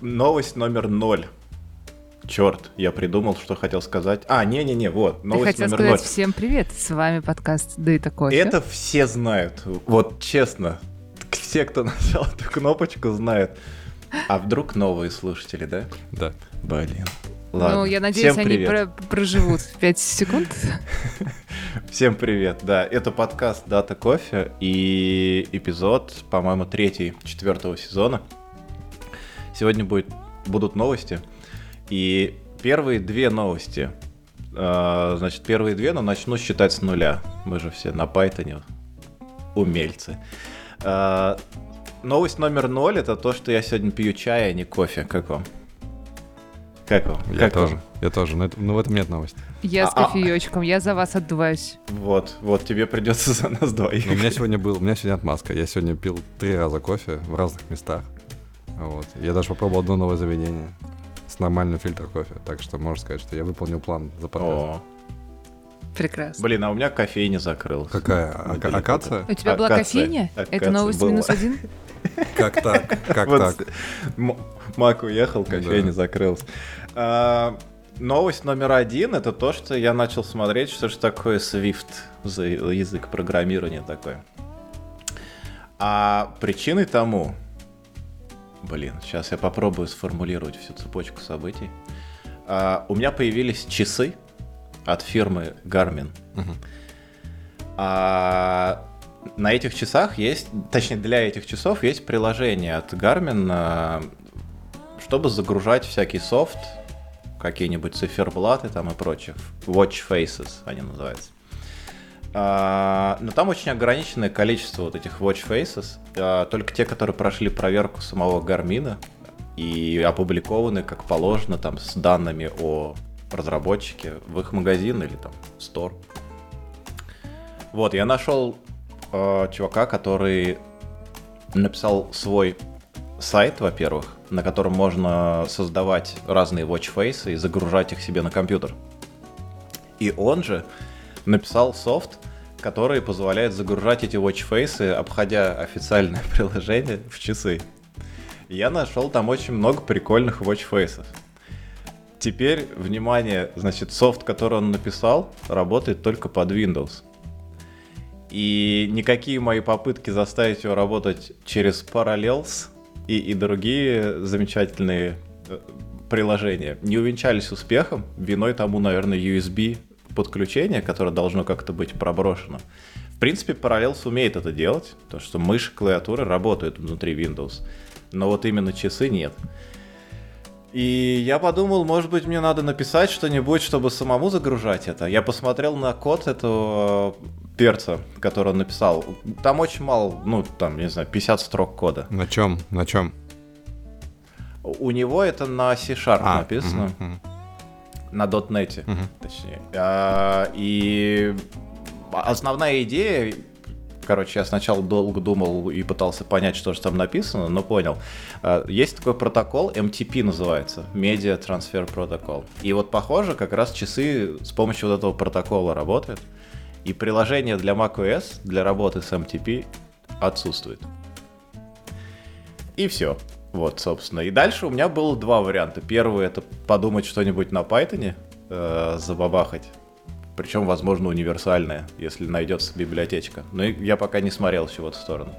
Новость номер ноль. Черт, я придумал, что хотел сказать. А, не-не-не, вот, Ты новость хотел номер сказать ноль. всем привет, с вами подкаст «Да и такое». Это все знают. Вот честно. Все, кто нажал эту кнопочку, знают. А вдруг новые слушатели, да? Да. Блин. Ладно. Ну, я надеюсь, Всем они про- проживут 5 секунд. Всем привет. Да, это подкаст Дата Кофе и эпизод, по-моему, третий четвертого сезона. Сегодня будет, будут новости. И первые две новости. э, значит, первые две, но начну считать с нуля. Мы же все на Python умельцы. Э, новость номер ноль это то, что я сегодня пью чай, а не кофе. Как вам? Как вам? Я Как вам? тоже. Я тоже. Но, это- но в этом нет новости. Я с А- а- кофеечком, я за вас отдуваюсь. Вот, вот тебе придется за нас двоих. Но у меня сегодня был, у меня сегодня отмазка. Я сегодня пил три раза кофе в разных местах. Вот. Я даже попробовал одно новое заведение с нормальным фильтром кофе. Так что можно сказать, что я выполнил план за подкаст. О, Прекрасно. блин, а у меня кофейня закрылась. Какая? Ака- Недалеко. акация? У тебя была Акация. кофейня? Акация Это новость была. минус один? Как так? Как Вот так? М- Мак уехал, кофейня Да. закрылась. А, новость номер один это то, что я начал смотреть, что же такое Swift за язык программирования такой. А причиной тому, блин, сейчас я попробую сформулировать всю цепочку событий. А, у меня появились часы от фирмы Garmin. А на этих часах есть, точнее для этих часов есть приложение от Garmin, а, чтобы загружать всякий софт, какие-нибудь циферблаты там и прочих. Watch Faces они называются. А, но там очень ограниченное количество вот этих Watch Faces, а, только те, которые прошли проверку самого Гармина и опубликованы как положено там с данными о разработчике в их магазин или там стор. Вот, я нашел э, чувака, который написал свой сайт, во-первых, на котором можно создавать разные watchface и загружать их себе на компьютер. И он же написал софт, который позволяет загружать эти watchface, обходя официальное приложение в часы. Я нашел там очень много прикольных watchfaces. Теперь, внимание, значит, софт, который он написал, работает только под Windows. И никакие мои попытки заставить его работать через Parallels и, и другие замечательные э, приложения не увенчались успехом. Виной тому, наверное, USB подключение, которое должно как-то быть проброшено. В принципе, Parallels умеет это делать, то что мышь, клавиатура работают внутри Windows, но вот именно часы нет. И я подумал, может быть, мне надо написать что-нибудь, чтобы самому загружать это. Я посмотрел на код этого перца, который он написал. Там очень мало, ну, там, не знаю, 50 строк кода. На чем? На чем? У него это на C-Sharp написано, А, мгм, мгм. На .NET, Мгм. точнее. А, и основная идея, короче, я сначала долго думал и пытался понять, что же там написано, но понял. А, Есть такой протокол, MTP называется, Media Transfer Protocol. И вот похоже, как раз часы с помощью вот этого протокола работают. И приложение для macOS для работы с MTP отсутствует. И все. Вот, собственно. И дальше у меня было два варианта. Первый это подумать что-нибудь на Python, э, забабахать. Причем, возможно, универсальное, если найдется библиотечка. Но я пока не смотрел всего в эту сторону.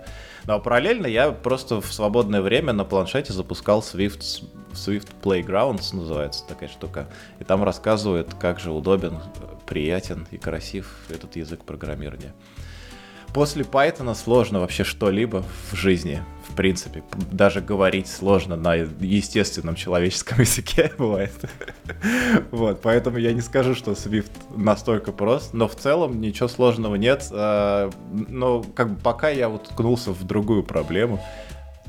Ну а параллельно я просто в свободное время на планшете запускал Swift, Swift Playgrounds, называется такая штука. И там рассказывает, как же удобен, приятен и красив этот язык программирования. После Python сложно вообще что-либо в жизни, принципе. Даже говорить сложно на естественном человеческом языке бывает. Вот, поэтому я не скажу, что Swift настолько прост, но в целом ничего сложного нет. а, Но как бы пока я вот ткнулся в другую проблему.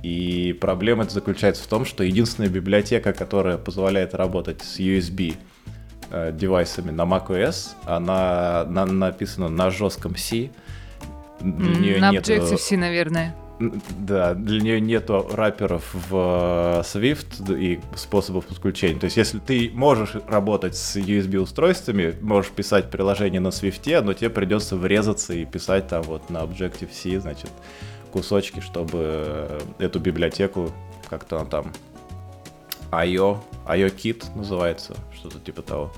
И проблема это заключается в том, что единственная библиотека, которая позволяет работать с USB э, девайсами на macOS, она на- написана на жестком C. Для М, неё На нету- Objective-C, наверное. Да, для нее нету раперов в э, Swift и способов подключения. То есть, если ты можешь работать с USB-устройствами, можешь писать приложение на Swift, но тебе придется врезаться и писать там вот на Objective-C, значит, кусочки, чтобы эту библиотеку как-то там IO, IO Kit называется, что-то типа того.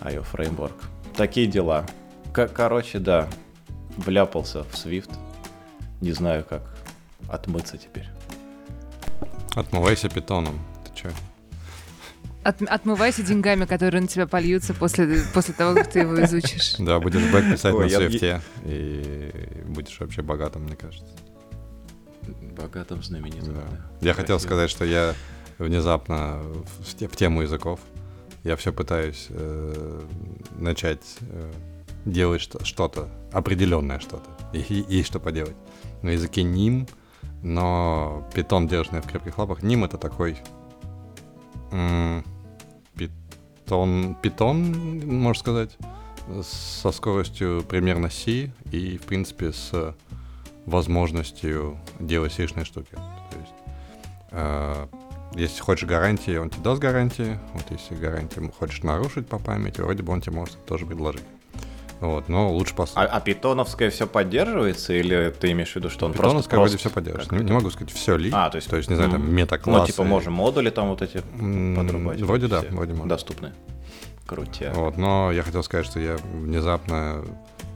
IO Framework. Такие дела. К- короче, да, вляпался в Swift. Не знаю, как отмыться теперь. Отмывайся питоном. Ты чё? От- отмывайся деньгами, которые на тебя польются после, после того, как ты его изучишь. Да, будешь бэк писать Ой, на я- Свифте, и будешь вообще богатым, мне кажется. Богатым знаменитым. Да. да. Я хотел Красиво. сказать, что я внезапно в, в тему языков, я все пытаюсь э, начать э, делать что- что-то, определенное что-то. И, и- есть что поделать. На языке ним, но питон, держанный в крепких лапах. Ним это такой питон, питон, можно сказать, со скоростью примерно C и, в принципе, с возможностью делать сишные штуки. То есть, э, если хочешь гарантии, он тебе даст гарантии. Вот если гарантии хочешь нарушить по памяти, вроде бы он тебе может тоже предложить. Вот, но лучше по А, а питоновское все поддерживается, или ты имеешь в виду, что он просто, Питоновская вроде все поддерживает. как- Не, не могу сказать все ли. А, то есть, то есть не знаю, там мета-классы. Ну, типа, можем модули там вот эти подрубать. вроде да, вроде можно. Доступны. Крутяк. Вот, но я хотел сказать, что я внезапно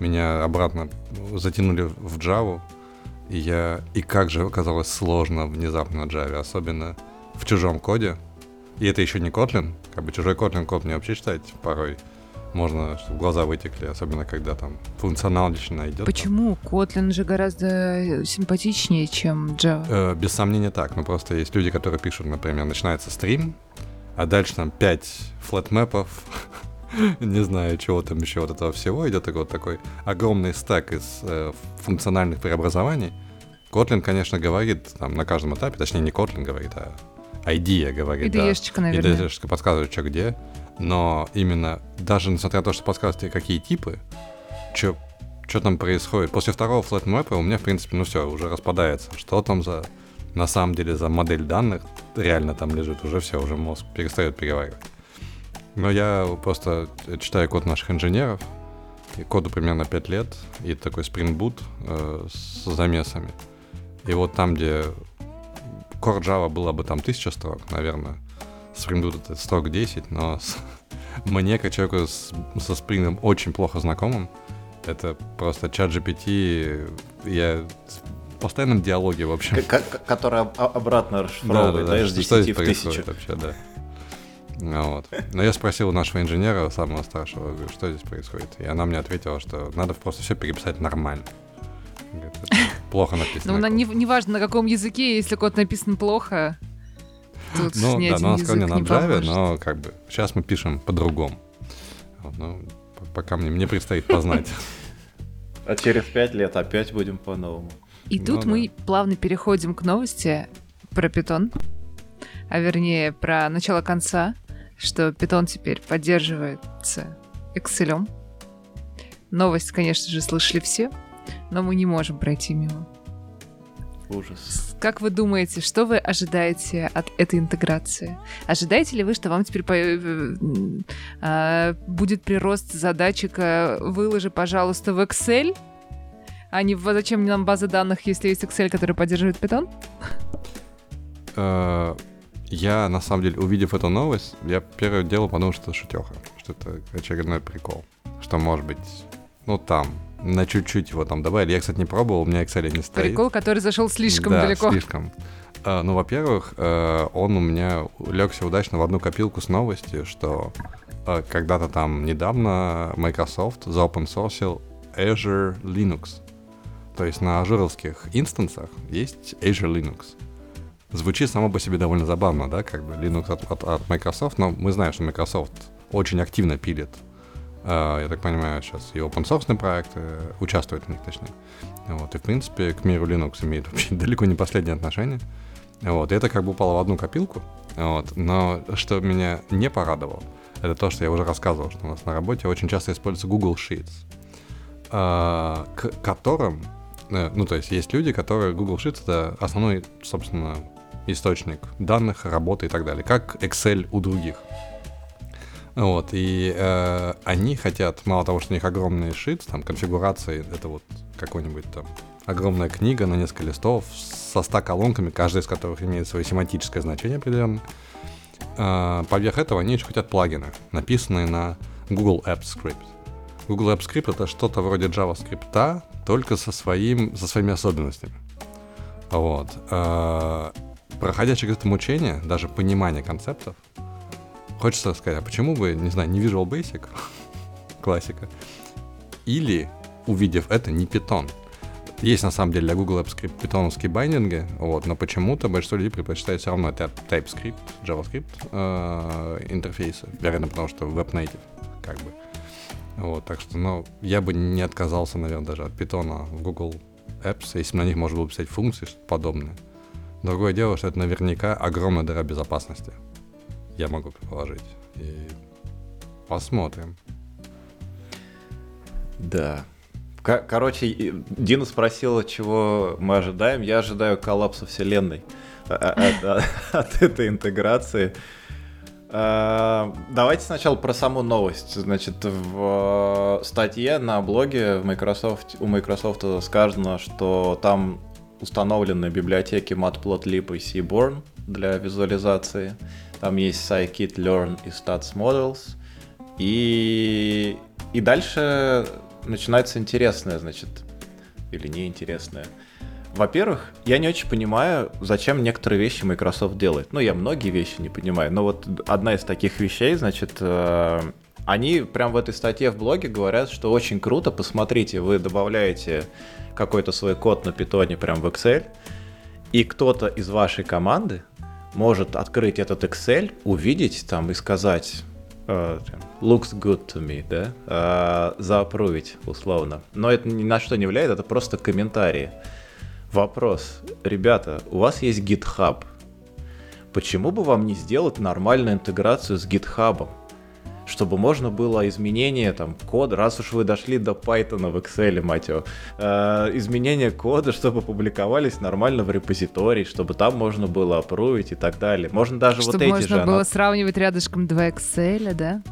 меня обратно затянули в Java, и я и как же оказалось сложно внезапно на Java, особенно в чужом коде. И это еще не Kotlin, как бы чужой Kotlin код мне вообще читать порой можно, чтобы глаза вытекли, особенно когда там функционал лично идет. Почему? Kotlin же гораздо симпатичнее, чем Java. Э, без сомнения так, но просто есть люди, которые пишут, например, начинается стрим, а дальше там 5 флетмэпов, не знаю, чего там еще вот этого всего, идет такой вот такой огромный стек из э, функциональных преобразований. Kotlin, конечно, говорит там на каждом этапе, точнее не Kotlin говорит, а IDEA говорит, да. IDE-шечка, И наверное. IDE-шечка подсказывает, что где, но именно даже несмотря на то, что тебе, какие типы, что что там происходит. После второго флетмэпа у меня, в принципе, ну все, уже распадается. Что там за, на самом деле, за модель данных реально там лежит, уже все, уже мозг перестает переваривать. Но я просто читаю код наших инженеров, и коду примерно 5 лет, и такой Spring Boot э, с замесами. И вот там, где Core Java было бы там 1000 строк, наверное, Spring Boot это строк 10, но с- мне, как человеку с- со Spring очень плохо знакомым, это просто чат GPT, я в постоянном диалоге, в общем. К- к- Который об- обратно расшифровывает, да, из Что 10 здесь в 1000. происходит вообще, да. Ну Вот. Но я спросил у нашего инженера, самого старшего, говорю, что здесь происходит. И она мне ответила, что надо просто все переписать нормально. Говорит, «Это Плохо написано. Ну, на- не, неважно, на каком языке, если код написан плохо, тут Ну ни да, один но она сказала язык не на Java, поможет. но как бы сейчас мы пишем по-другому. Вот, ну, пока мне, мне предстоит познать. А через 5 лет опять будем по-новому. И Ну тут да. мы плавно переходим к новости про питон, а вернее про начало конца, что питон теперь поддерживается Excel. Новость, конечно же, слышали все, но мы не можем пройти мимо. Ужас. Как вы думаете, что вы ожидаете от этой интеграции? Ожидаете ли вы, что вам теперь по- э, м, а, будет прирост задачика «выложи, пожалуйста, в Excel», а не «зачем нам база данных, если есть Excel, который поддерживает Python»? Э, Я, на самом деле, увидев эту новость, я первое дело подумал, что это шутеха, что это очередной прикол. Что, может быть, ну там, на чуть-чуть его там добавили. Я, кстати, не пробовал, у меня Excel не стоит. Прикол, который зашел слишком да, далеко. слишком. Э, ну, во-первых, э, он у меня легся удачно в одну копилку с новостью, что э, когда-то там недавно Microsoft sourcил Azure Linux. То есть на ажуровских инстансах есть Azure Linux. Звучит само по себе довольно забавно, да, как бы Linux от, от- от Microsoft, но мы знаем, что Microsoft очень активно пилит, я так понимаю, сейчас и open source проекты, участвует в них, точнее. Вот, и, в принципе, к миру Linux имеет вообще далеко не последнее отношение. Вот, и это как бы упало в одну копилку. Вот, но что меня не порадовало, это то, что я уже рассказывал, что у нас на работе очень часто используется Google Sheets, а, к которым, э, ну, то есть есть люди, которые Google Sheets это основной, собственно, источник данных, работы и так далее, как Excel у других. Вот, и э, они хотят, мало того, что у них огромные шиты, там, конфигурации, это вот какой-нибудь там огромная книга на несколько листов со 100 колонками, каждая из которых имеет свое семантическое значение определенное. А, поверх этого они еще хотят плагины, написанные на Google Apps Script. Google Apps Script это что-то вроде JavaScript, только со, своим, со своими особенностями. Вот. А, проходя через это мучение, даже понимание концептов, хочется сказать, а почему бы, не знаю, не Visual Basic, классика, или, увидев это, не Python. Есть на самом деле для Google Apps Script питоновские байдинги, вот, но почему-то большинство людей предпочитает все равно TypeScript, JavaScript э, интерфейсы, вероятно, потому что Web Native, как бы. Вот, так что, ну, я бы не отказался, наверное, даже от питона в Google Apps, если на них можно было писать функции, что-то подобное. Другое дело, что это наверняка огромная дыра безопасности. Я могу предположить. И посмотрим. Да. Короче, Дина спросила, чего мы ожидаем. Я ожидаю коллапса вселенной от, от, от этой интеграции. А, давайте сначала про саму новость. Значит, в статье на блоге в Microsoft, у Microsoft сказано, что там установлены библиотеки Matplotlib и Seaborn для визуализации. Там есть Scikit Learn и Stats Models. И, и дальше начинается интересное, значит, или неинтересное. Во-первых, я не очень понимаю, зачем некоторые вещи Microsoft делает. Ну, я многие вещи не понимаю, но вот одна из таких вещей, значит, э, они прям в этой статье в блоге говорят, что очень круто, посмотрите, вы добавляете какой-то свой код на питоне прям в Excel, и кто-то из вашей команды может открыть этот Excel, увидеть там и сказать, uh, looks good to me, да, uh, заапрувить условно. Но это ни на что не влияет, это просто комментарии. Вопрос. Ребята, у вас есть GitHub. Почему бы вам не сделать нормальную интеграцию с GitHub? Чтобы можно было изменение там кода, раз уж вы дошли до Python в Excel, мать его, э, изменение кода, чтобы публиковались нормально в репозитории, чтобы там можно было опрувить и так далее. Можно даже чтобы вот эти же... можно было она... сравнивать рядышком два Excel, да?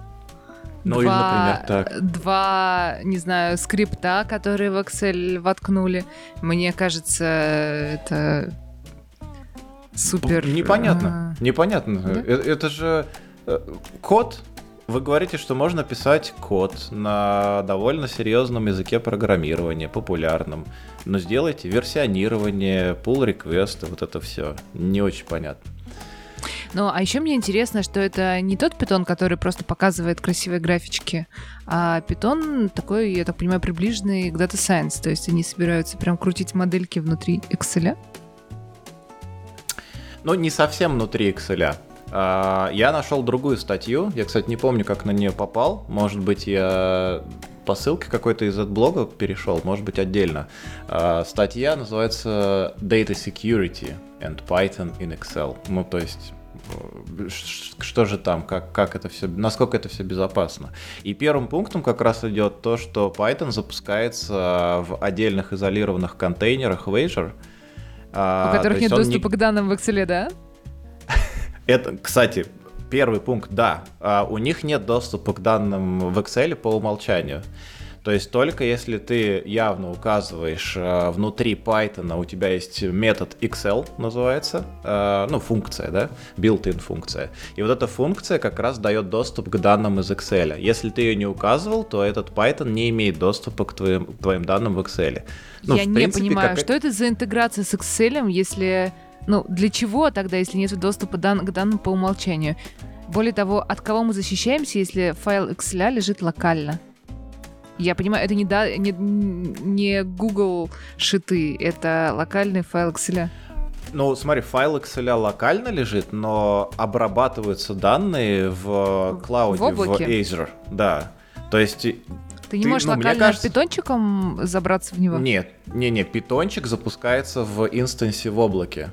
Ну, два, или, например, так. Два, не знаю, скрипта, которые в Excel воткнули. Мне кажется, это супер... Непонятно, а... непонятно. Да? Это, это же э, код вы говорите, что можно писать код на довольно серьезном языке программирования, популярном, но сделайте версионирование, pull request, вот это все. Не очень понятно. Ну, а еще мне интересно, что это не тот питон, который просто показывает красивые графички, а питон такой, я так понимаю, приближенный к Data Science. То есть они собираются прям крутить модельки внутри Excel. Ну, не совсем внутри Excel. А, я нашел другую статью. Я, кстати, не помню, как на нее попал. Может быть, я по ссылке какой-то из блога перешел, может быть, отдельно. А, статья называется Data Security and Python in Excel. Ну, то есть э, что же там, как, как это все, насколько это все безопасно. И первым пунктом как раз идет то, что Python запускается в отдельных изолированных контейнерах в Azure. У которых нет доступа не... к данным в Excel, да? Это, кстати, первый пункт, да, а у них нет доступа к данным в Excel по умолчанию. То есть только если ты явно указываешь э, внутри Python, у тебя есть метод Excel, называется, э, ну, функция, да, built-in функция. И вот эта функция как раз дает доступ к данным из Excel. Если ты ее не указывал, то этот Python не имеет доступа к твоим, к твоим данным в Excel. Ну, Я в принципе, не понимаю, как... что это за интеграция с Excel, если ну, для чего тогда, если нет доступа дан- к данным по умолчанию? Более того, от кого мы защищаемся, если файл Excel лежит локально? Я понимаю, это не, да, не, не Google шиты, это локальный файл Excel. Ну, смотри, файл Excel локально лежит, но обрабатываются данные в клауде, в, в Azure. Да. То есть ты не ты, можешь ну, локально кажется... питончиком забраться в него? Нет, не, не, питончик запускается в инстансе в облаке.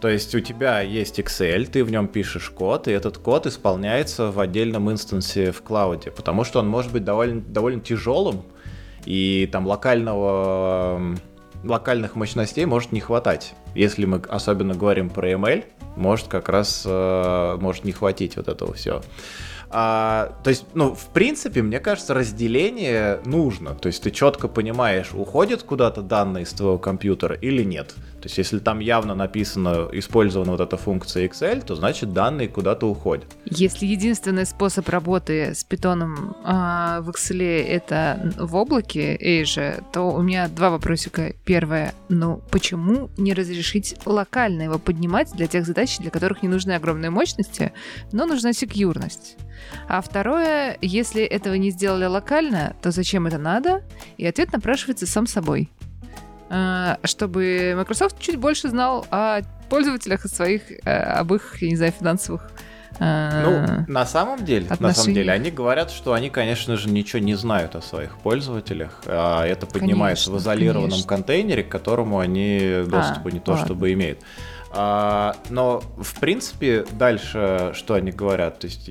То есть у тебя есть Excel, ты в нем пишешь код, и этот код исполняется в отдельном инстансе в клауде, потому что он может быть довольно, довольно тяжелым, и там локального, локальных мощностей может не хватать. Если мы особенно говорим про ML, может как раз э, может не хватить вот этого всего. А, то есть, ну, в принципе, мне кажется, разделение нужно. То есть ты четко понимаешь, уходит куда-то данные из твоего компьютера или нет. То есть, если там явно написано, использована вот эта функция Excel, то значит данные куда-то уходят. Если единственный способ работы с питоном а, в Excel это в облаке Azure, то у меня два вопросика. Первое, ну почему не разрешить локально его поднимать для тех задач, для которых не нужны огромные мощности, но нужна секьюрность? А второе, если этого не сделали локально, то зачем это надо? И ответ напрашивается сам собой. А, чтобы Microsoft чуть больше знал о пользователях, о своих, э, об их, я не знаю, финансовых а, ну, на самом деле, отношения. на самом деле, они говорят, что они, конечно же, ничего не знают о своих пользователях. А это поднимается конечно, в изолированном конечно. контейнере, к которому они доступа а, не то ладно. чтобы имеют. А, но, в принципе, дальше что они говорят? То есть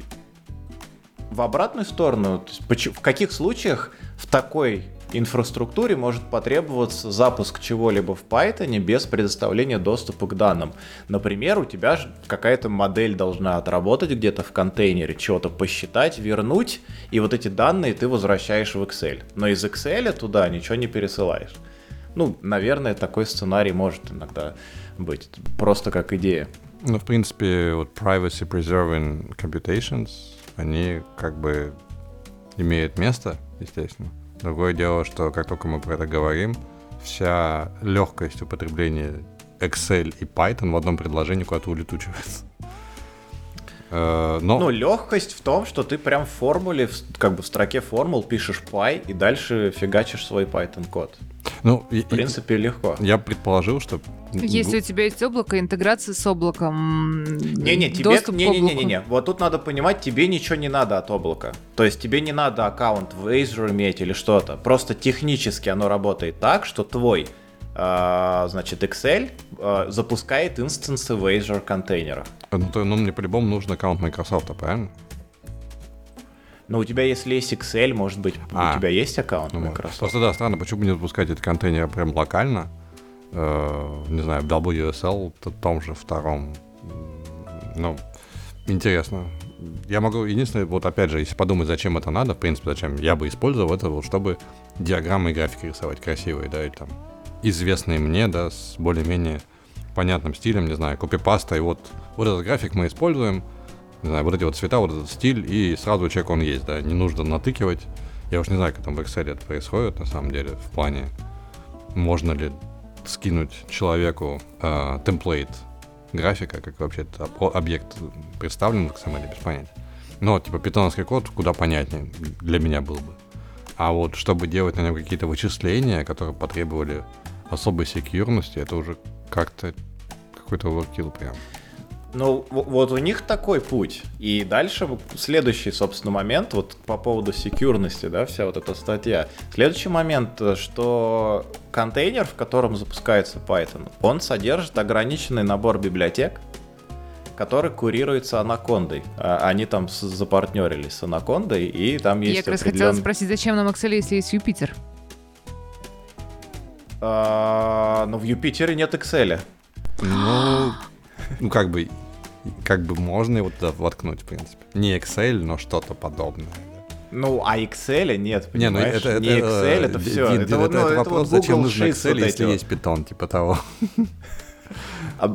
в обратную сторону, то есть, в каких случаях в такой инфраструктуре может потребоваться запуск чего-либо в Python без предоставления доступа к данным. Например, у тебя какая-то модель должна отработать где-то в контейнере, чего-то посчитать, вернуть, и вот эти данные ты возвращаешь в Excel. Но из Excel туда ничего не пересылаешь. Ну, наверное, такой сценарий может иногда быть, просто как идея. Ну, в принципе, вот privacy preserving computations, они как бы имеют место, естественно. Другое дело, что как только мы про это говорим, вся легкость употребления Excel и Python в одном предложении куда-то улетучивается. Э, но... Ну, легкость в том, что ты прям в формуле, как бы в строке формул пишешь py и дальше фигачишь свой Python код. Ну, в принципе, и, легко. Я предположил, что... Если у тебя есть облако, интеграция с облаком, Не-не, тебе... Не-не-не-не. Вот тут надо понимать, тебе ничего не надо от облака. То есть тебе не надо аккаунт в Azure иметь или что-то. Просто технически оно работает так, что твой значит, Excel а, запускает инстансы в Azure контейнерах. Ну, то, ну, мне по-любому нужен аккаунт Microsoft, правильно? Но у тебя, если есть Excel, может быть, а, у тебя есть аккаунт ну, Microsoft. Просто да, странно, почему бы не запускать этот контейнер прям локально, э, не знаю, в WSL, в том же втором. Ну, интересно. Я могу, единственное, вот опять же, если подумать, зачем это надо, в принципе, зачем я бы использовал это, вот, чтобы диаграммы и графики рисовать красивые, да, и там известные мне, да, с более-менее понятным стилем, не знаю, копипаста, и вот, вот этот график мы используем, не знаю, вот эти вот цвета, вот этот стиль, и сразу человек он есть, да, не нужно натыкивать. Я уж не знаю, как там в Excel это происходит, на самом деле, в плане, можно ли скинуть человеку э, темплейт графика, как вообще этот объект представлен в XML, без понятия. Но, типа, питоновский код куда понятнее для меня был бы. А вот чтобы делать на нем какие-то вычисления, которые потребовали особой секьюрности, это уже как-то какой-то overkill прям. Ну, вот у них такой путь. И дальше следующий, собственно, момент, вот по поводу секьюрности, да, вся вот эта статья. Следующий момент, что контейнер, в котором запускается Python, он содержит ограниченный набор библиотек, который курируется Анакондой. А, они там запартнерились с Анакондой, и там есть Я как раз хотела спросить, зачем нам Excel, если есть Юпитер? А, ну, в Юпитере нет Excel. Ну, ну, как бы как бы можно его туда воткнуть, в принципе. Не Excel, но что-то подобное. Ну, а Excel нет, понимаешь? Не, ну это, не Excel, это, это все. Это, это, это, это вопрос, вот зачем нужен Excel, вот если есть Python, типа того. Э,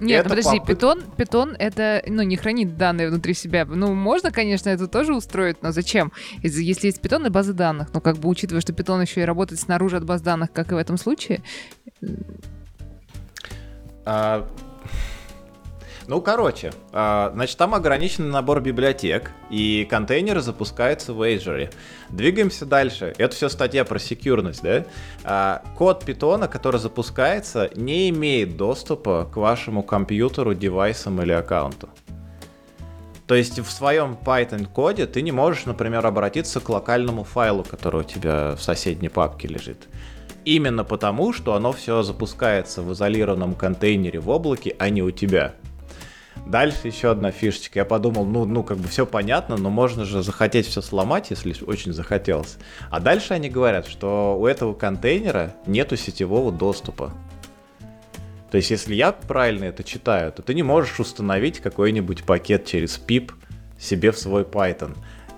Нет, ну подожди, питон, питон это, ну, не хранит данные внутри себя. Ну, можно, конечно, это тоже устроить, но зачем? Если есть питон и базы данных, ну, как бы учитывая, что питон еще и работает снаружи от баз данных, как и в этом случае. А, ну, короче, а, значит, там ограниченный набор библиотек, и контейнеры запускаются в Azure. Двигаемся дальше. Это все статья про секьюрность, да? А, код питона, который запускается, не имеет доступа к вашему компьютеру, девайсам или аккаунту. То есть в своем Python коде ты не можешь, например, обратиться к локальному файлу, который у тебя в соседней папке лежит. Именно потому, что оно все запускается в изолированном контейнере в облаке, а не у тебя. Дальше еще одна фишечка. Я подумал, ну, ну, как бы все понятно, но можно же захотеть все сломать, если очень захотелось. А дальше они говорят, что у этого контейнера нету сетевого доступа. То есть, если я правильно это читаю, то ты не можешь установить какой-нибудь пакет через PIP себе в свой Python.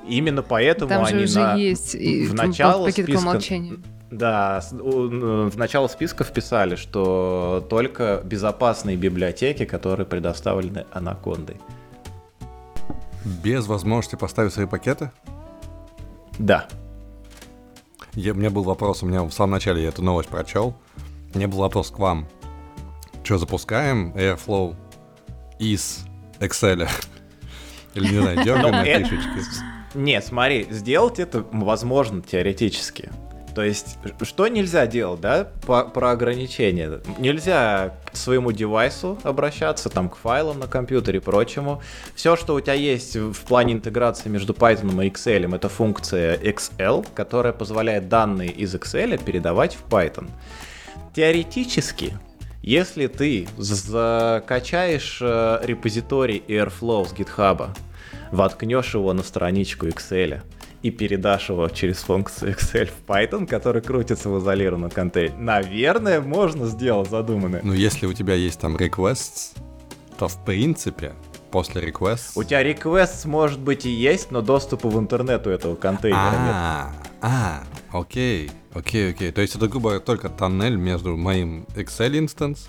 Именно поэтому Там они же уже на... есть в начало пакет по списка- умолчанию. Да, в начало списка вписали, что только безопасные библиотеки, которые предоставлены анакондой. Без возможности поставить свои пакеты? Да. Я, у меня был вопрос, у меня в самом начале я эту новость прочел. У меня был вопрос к вам. Что, запускаем Airflow из Excel? Или, не знаю, дергаем Ну, на это- фишечки? Не, смотри, сделать это возможно теоретически. То есть, что нельзя делать, да, по, про ограничения? Нельзя к своему девайсу обращаться, там, к файлам на компьютере и прочему. Все, что у тебя есть в плане интеграции между Python и Excel, это функция XL, которая позволяет данные из Excel передавать в Python. Теоретически, если ты закачаешь э, репозиторий Airflow с GitHub, воткнешь его на страничку Excel и передашь его через функцию Excel в Python, который крутится в изолированном контейнере, наверное, можно сделать задуманное. Ну, если у тебя есть там requests, то в принципе после requests... У тебя requests, может быть, и есть, но доступа в интернет у этого контейнера нет. А, а, окей, окей, окей. То есть это, грубо говоря, только тоннель между моим Excel instance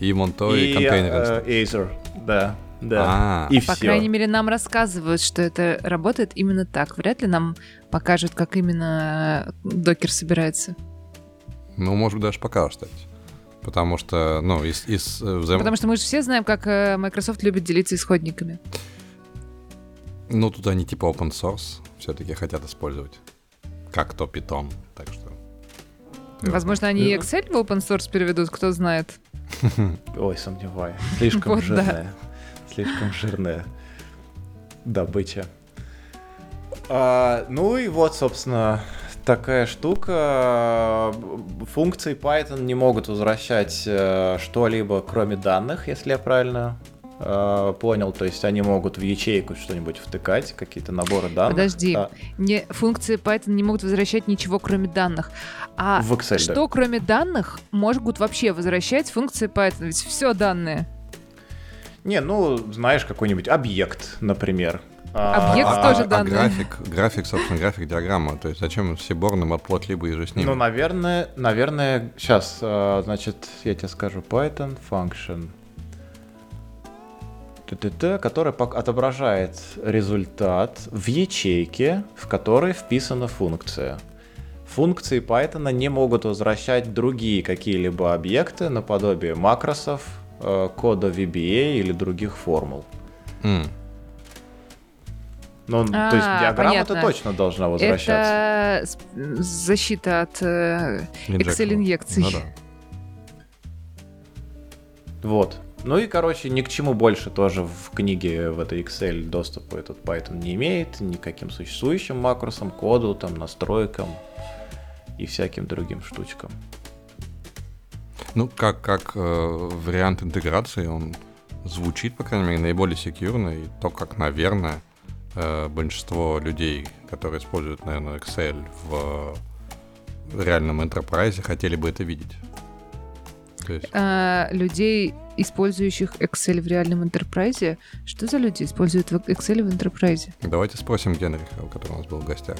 и вон той И container instance. Azure, да, да. А. И По все. крайней мере, нам рассказывают, что это работает именно так. Вряд ли нам покажут, как именно докер собирается. Ну, может быть, даже пока кстати. Потому что, ну, из, из э, взаим... Потому что мы же все знаем, как э, Microsoft любит делиться исходниками. Ну, тут они типа open source все-таки хотят использовать. Как то Python, так что... Возможно, они и. Excel в open source переведут, кто знает. Ой, сомневаюсь. Слишком Вот да. Слишком жирная добыча. А, ну и вот, собственно, такая штука. Функции Python не могут возвращать э, что-либо, кроме данных, если я правильно э, понял. То есть они могут в ячейку что-нибудь втыкать, какие-то наборы данных. Подожди. А, Не, функции Python не могут возвращать ничего, кроме данных. А в Excel, да. что, кроме данных, могут вообще возвращать функции Python? Ведь все данные. Не, ну, знаешь, какой-нибудь объект, например. А, Объект а, тоже а- а данные. график, график, собственно, график диаграмма. То есть зачем все борны, матплот, либо и же с ним? Ну, наверное, наверное, сейчас, значит, я тебе скажу, Python function, т-т-т, который отображает результат в ячейке, в которой вписана функция. Функции Python не могут возвращать другие какие-либо объекты наподобие макросов, э, кода VBA или других формул. М. Ну, то есть А, диаграмма-то точно должна возвращаться. Это защита от э. Excel-инъекций. Ну да. Вот. Ну и, короче, ни к чему больше тоже в книге в этой Excel доступа этот Python не имеет, никаким существующим макросам, коду, там, настройкам и всяким другим штучкам. Ну, как, как э, вариант интеграции, он звучит, по крайней мере, наиболее секьюрно, и то, как, наверное, э, большинство людей, которые используют, наверное, Excel в реальном enterprise, хотели бы это видеть. То есть, А, людей, использующих Excel в реальном enterprise. Что за люди используют Excel в enterprise? давайте спросим Генриха, который у нас был в гостях.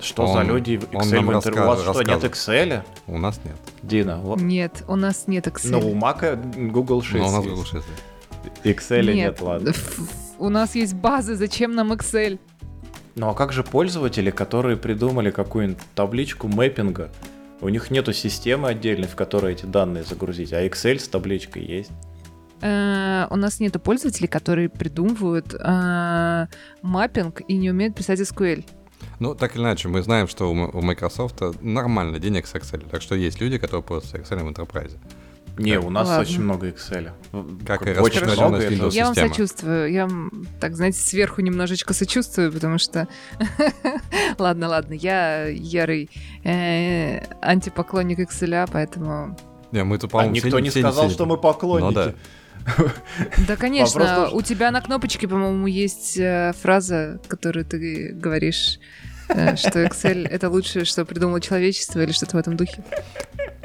Что Он- за люди в он Excel нам в интер- У вас что, нет. Excel? У нас нет. Дина, вот. Нет, у нас нет Excel. Ну, у Мака Google Sheets Но у нас. Google Sheets. Excel нет, ладно. Ф- ф- У нас есть базы, зачем нам Excel? Ну а как же пользователи, которые придумали какую-нибудь табличку мэппинга? У них нету системы отдельной, в которой эти данные загрузить, а Excel с табличкой есть. Э, У нас нету пользователей, которые придумывают э, маппинг и не умеют писать SQL. Ну, так или иначе, мы знаем, что у Microsoft нормально денег с Excel. Так что есть люди, которые пользуются Excel в enterprise. Не, у нас Ладно. очень много Excel. Как и очень распространенность Windows. Я вам сочувствую. Я, вам, так, знаете, сверху немножечко сочувствую, потому что... ладно, ладно, я ярый э, антипоклонник Excel, поэтому... Не, мы тут, А по-моему, никто не сказал, что мы поклонники. Ну да. Да, конечно, у тебя на кнопочке, по-моему, есть э, фраза, которую ты говоришь, что Excel — это лучшее, что придумало человечество, или что-то в этом духе.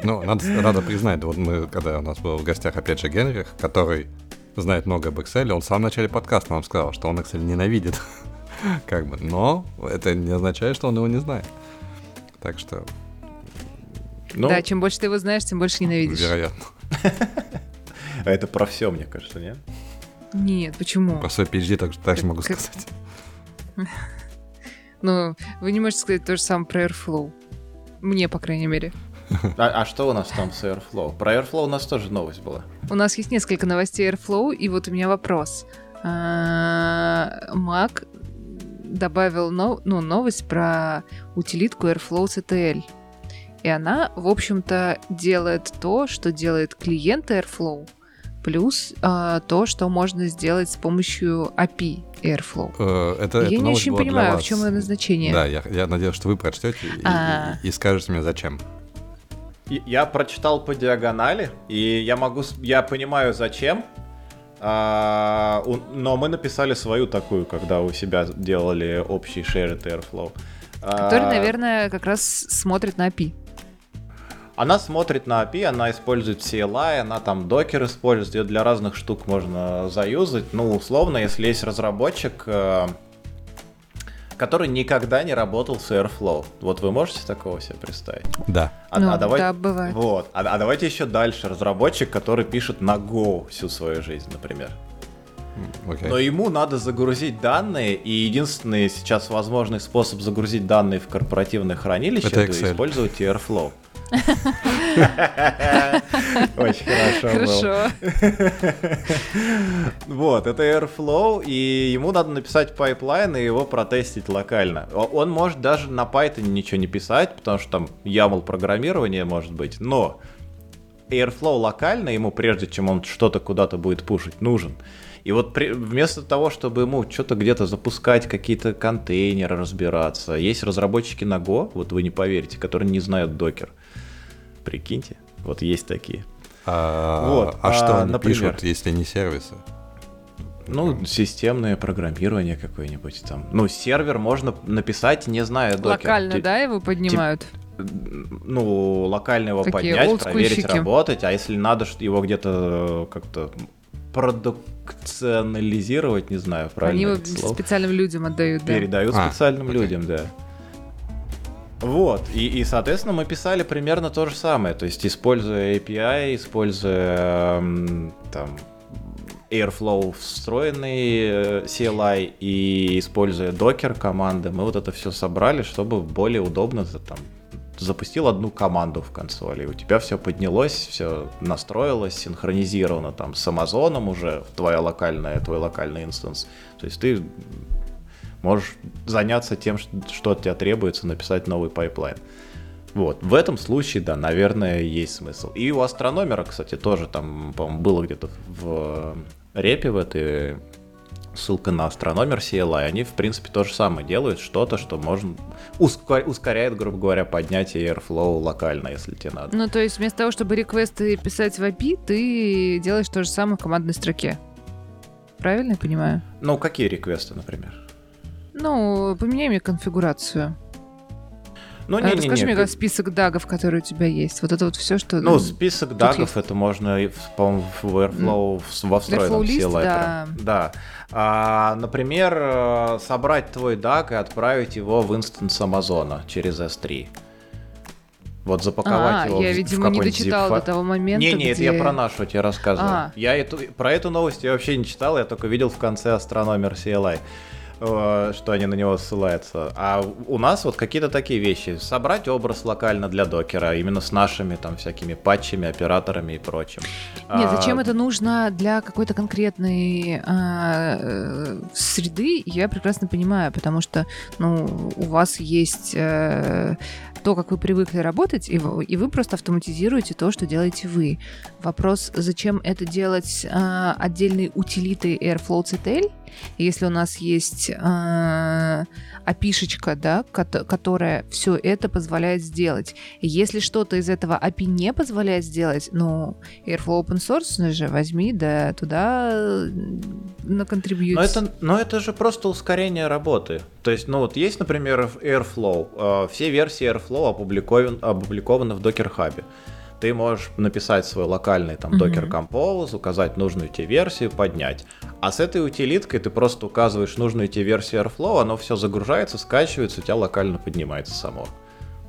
Ну, надо, надо признать, вот мы, когда у нас был в гостях, опять же, Генрих, который знает много об Excel. Он в самом начале подкаста нам сказал, что он Excel ненавидит. как бы, но это не означает, что он его не знает. Так что... Ну, да, чем больше ты его знаешь, тем больше ненавидишь. Вероятно. А это про все, мне кажется, нет? Нет, почему? Про свой PhD так, так же могу сказать. Ну, вы не можете сказать то же самое про Airflow. Мне, по крайней мере. А, а что у нас там с Airflow? Про Airflow у нас тоже новость была. У нас есть несколько новостей Airflow, и вот у меня вопрос. А, Mac добавил нов, ну, новость про утилитку Airflow CTL. И она, в общем-то, делает то, что делает клиент Airflow, плюс э, то, что можно сделать с помощью API Airflow. Э, это, я не очень понимаю, в чем ее назначение. Да, я, я надеюсь, что вы прочтете и, а... и, и скажете мне, зачем. Я прочитал по диагонали, и я могу, я понимаю, зачем, а, но мы написали свою такую, когда у себя делали общий shared Airflow. Который, а, наверное, как раз смотрит на API. Она смотрит на API, она использует CLI, она там докер использует, ее для разных штук можно заюзать. Ну, условно, если есть разработчик, э, который никогда не работал с Airflow. Вот вы можете такого себе представить? Да. А, ну, а давай, да, бывает. Вот. А, а давайте еще дальше. Разработчик, который пишет на Go всю свою жизнь, например. Okay. Но ему надо загрузить данные, и единственный сейчас возможный способ загрузить данные в корпоративное хранилище это, это использовать Airflow. Очень хорошо. Хорошо. Вот, это Airflow, и ему надо написать pipeline и его протестить локально. Он может даже на Python ничего не писать, потому что там YAML программирования может быть, но Airflow локально ему, прежде чем он что-то куда-то будет пушить, нужен. И вот при, вместо того, чтобы ему что-то где-то запускать, какие-то контейнеры разбираться, есть разработчики на Go, вот вы не поверите, которые не знают докер. Прикиньте, вот есть такие. А, вот, а, а что они например, пишут, если не сервисы? Ну, системное программирование какое-нибудь там. Ну, сервер можно написать, не зная докер. Локально, Т- да, его поднимают? ну, локально его Такие поднять, проверить, работать, а если надо его где-то как-то продукционализировать, не знаю, правильно. Они его специальным людям отдают, да? Передают а, специальным окей. людям, да. Вот, и, и, соответственно, мы писали примерно то же самое, то есть используя API, используя там Airflow встроенный э, CLI и используя Docker команды, мы вот это все собрали, чтобы более удобно там запустил одну команду в консоли, у тебя все поднялось, все настроилось, синхронизировано там с Амазоном уже, твоя локальная, твой локальный instance. То есть ты можешь заняться тем, что от тебя требуется, написать новый pipeline. Вот, в этом случае, да, наверное, есть смысл. И у Astronomer'а, кстати, тоже там, по-моему, было где-то в репе в этой ссылка на Astronomer CLI, они, в принципе, то же самое делают, что-то, что можно ускоряет, грубо говоря, поднятие Airflow локально, если тебе надо. Ну, то есть вместо того, чтобы реквесты писать в API, ты делаешь то же самое в командной строке. Правильно я понимаю? Ну, какие реквесты, например? Ну, поменяй мне конфигурацию. Ну, не, Расскажи не, не, мне ты... список дагов, которые у тебя есть. Вот это вот все, что... Ну, список дагов, это можно, по-моему, в Airflow, mm. во встроенном Airflow да. Да. А, например, э, собрать твой даг и отправить его в инстанс Амазона через S3. Вот запаковать а, его я, в, видимо, в не дочитал до того момента, Не, не, где... это я про нашу тебе рассказываю. А. Я эту, про эту новость я вообще не читал, я только видел в конце астрономер CLI. Э, что они на него ссылаются. А у нас вот какие-то такие вещи. Собрать образ локально для докера, именно с нашими там всякими патчами, операторами и прочим. Нет, зачем а... это нужно для какой-то конкретной а, э, среды, я прекрасно понимаю, потому что ну, у вас есть э, то, как вы привыкли работать, и вы, и вы просто автоматизируете то, что делаете вы. Вопрос, зачем это делать э, отдельной утилитой Airflow CTL, если у нас есть э, API, да, которая все это позволяет сделать. Если что-то из этого API не позволяет сделать, ну, Airflow open source же возьми, да, туда на контрибьют. Но это, но это же просто ускорение работы. То есть, ну вот есть, например, Airflow. Э, все версии Airflow опубликован, опубликованы в Docker Hub. Ты можешь написать свой локальный там Docker Compose, указать нужную тебе версию, поднять. А с этой утилиткой ты просто указываешь нужную тебе версию Airflow, оно все загружается, скачивается, у тебя локально поднимается само.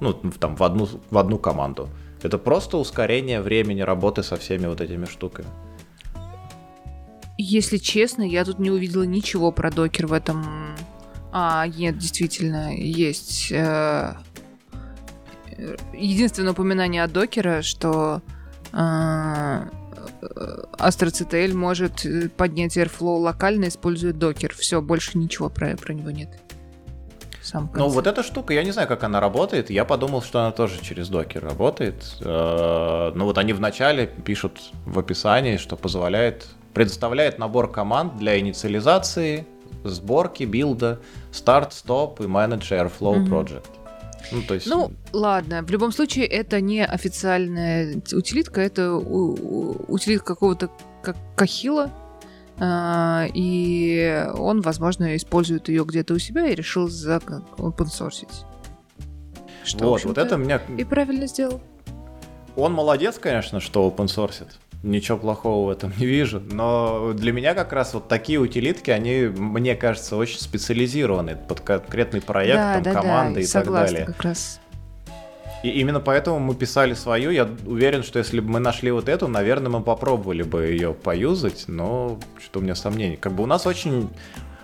Ну, там в одну, в одну команду. Это просто ускорение времени работы со всеми вот этими штуками. Если честно, я тут не увидела ничего про докер в этом. А, нет, действительно, есть э, единственное упоминание от докера, что э, AstroCTL может поднять Airflow локально, используя докер. Все, больше ничего про, про него нет. Сам ну, вот эта штука, я не знаю, как она работает. Я подумал, что она тоже через докер работает. Э, ну, вот они вначале пишут в описании, что позволяет предоставляет набор команд для инициализации, сборки, билда, старт, стоп и менедж Airflow mm-hmm. Project. Ну, то есть... ну, ладно, в любом случае это не официальная утилитка, это утилитка какого-то как кахила, а, и он, возможно, использует ее где-то у себя и решил за source. Что, вот, вот это меня... И правильно сделал. Он молодец, конечно, что open source ничего плохого в этом не вижу. Но для меня как раз вот такие утилитки, они, мне кажется, очень специализированы под конкретный проект, да, там, да, команды да, и согласна, так далее. как раз. И именно поэтому мы писали свою. Я уверен, что если бы мы нашли вот эту, наверное, мы попробовали бы ее поюзать, но что у меня сомнений. Как бы у нас очень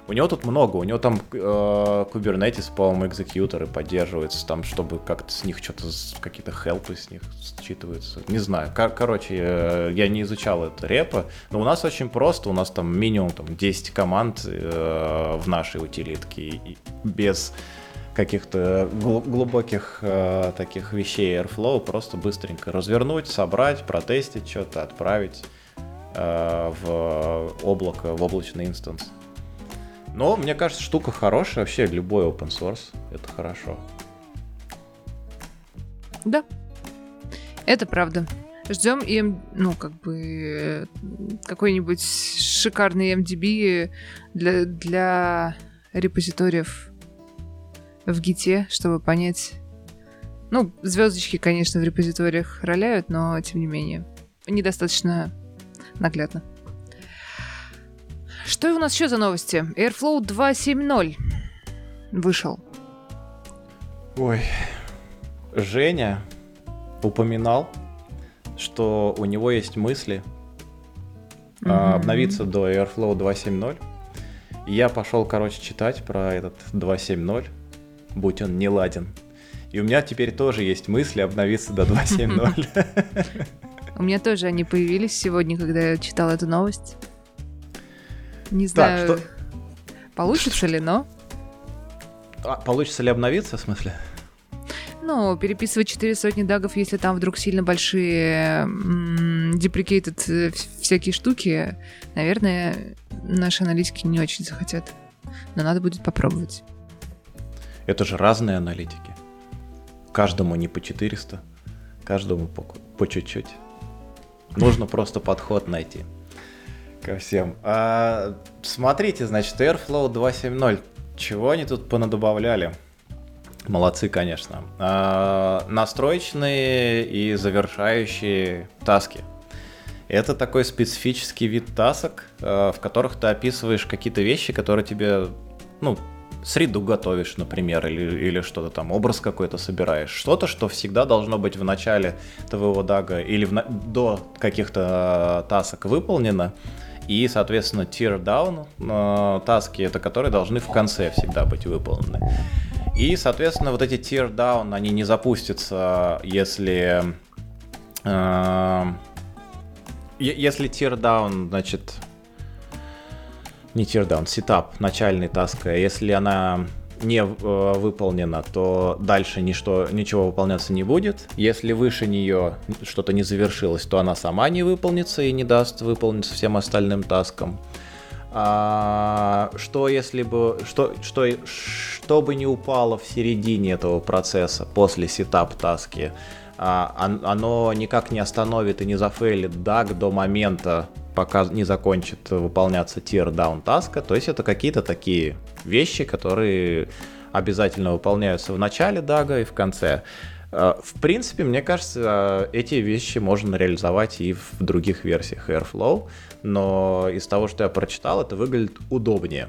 у него тут много, у него там э, Kubernetes, по-моему, экзекьюторы поддерживаются, там, чтобы как-то с них что-то, какие-то хелпы с них считываются. Не знаю, кор- короче, э, я не изучал это репо, но у нас очень просто, у нас там минимум там, 10 команд э, в нашей утилитке, и без каких-то гл- глубоких э, таких вещей Airflow, просто быстренько развернуть, собрать, протестить что-то, отправить э, в облако, в облачный инстанс. Но мне кажется, штука хорошая. Вообще любой open source это хорошо. Да. Это правда. Ждем им, ну, как бы, какой-нибудь шикарный MDB для, для репозиториев в гите, чтобы понять. Ну, звездочки, конечно, в репозиториях роляют, но тем не менее, недостаточно наглядно. Что у нас еще за новости? Airflow 2.7.0 вышел. Ой, Женя упоминал, что у него есть мысли mm-hmm. обновиться до Airflow 2.7.0. Я пошел, короче, читать про этот 2.7.0, будь он не ладен. И у меня теперь тоже есть мысли обновиться до 2.7.0. У меня тоже они появились сегодня, когда я читал эту новость. Не знаю, так, что... получится ли, но... А, получится ли обновиться, в смысле? Ну, переписывать четыре сотни дагов, если там вдруг сильно большие деприкейтед э, всякие штуки, наверное, наши аналитики не очень захотят. Но надо будет попробовать. Это же разные аналитики. Каждому не по 400, каждому по, по чуть-чуть. Нужно просто подход найти ко всем. А, смотрите, значит, Airflow 2.7.0. Чего они тут понадобавляли? Молодцы, конечно. А, настроечные и завершающие таски. Это такой специфический вид тасок, а, в которых ты описываешь какие-то вещи, которые тебе, ну, среду готовишь, например, или, или что-то там, образ какой-то собираешь. Что-то, что всегда должно быть в начале твоего дага или в, до каких-то тасок выполнено, и, соответственно, tier down э, таски, это которые должны в конце всегда быть выполнены. И, соответственно, вот эти tier down, они не запустятся, если... Э, если tier down, значит... Не tear down, setup, начальный таска, если она не э, выполнена, то дальше ничто, ничего выполняться не будет. Если выше нее что-то не завершилось, то она сама не выполнится и не даст выполниться всем остальным таскам. А, что если бы что, что, что бы не упало в середине этого процесса после setup таски, а, оно никак не остановит и не зафейлит DAG до момента, пока не закончит выполняться tier down таска. То есть это какие-то такие вещи, которые обязательно выполняются в начале дага и в конце. А, в принципе, мне кажется, эти вещи можно реализовать и в других версиях Airflow, но из того, что я прочитал, это выглядит удобнее.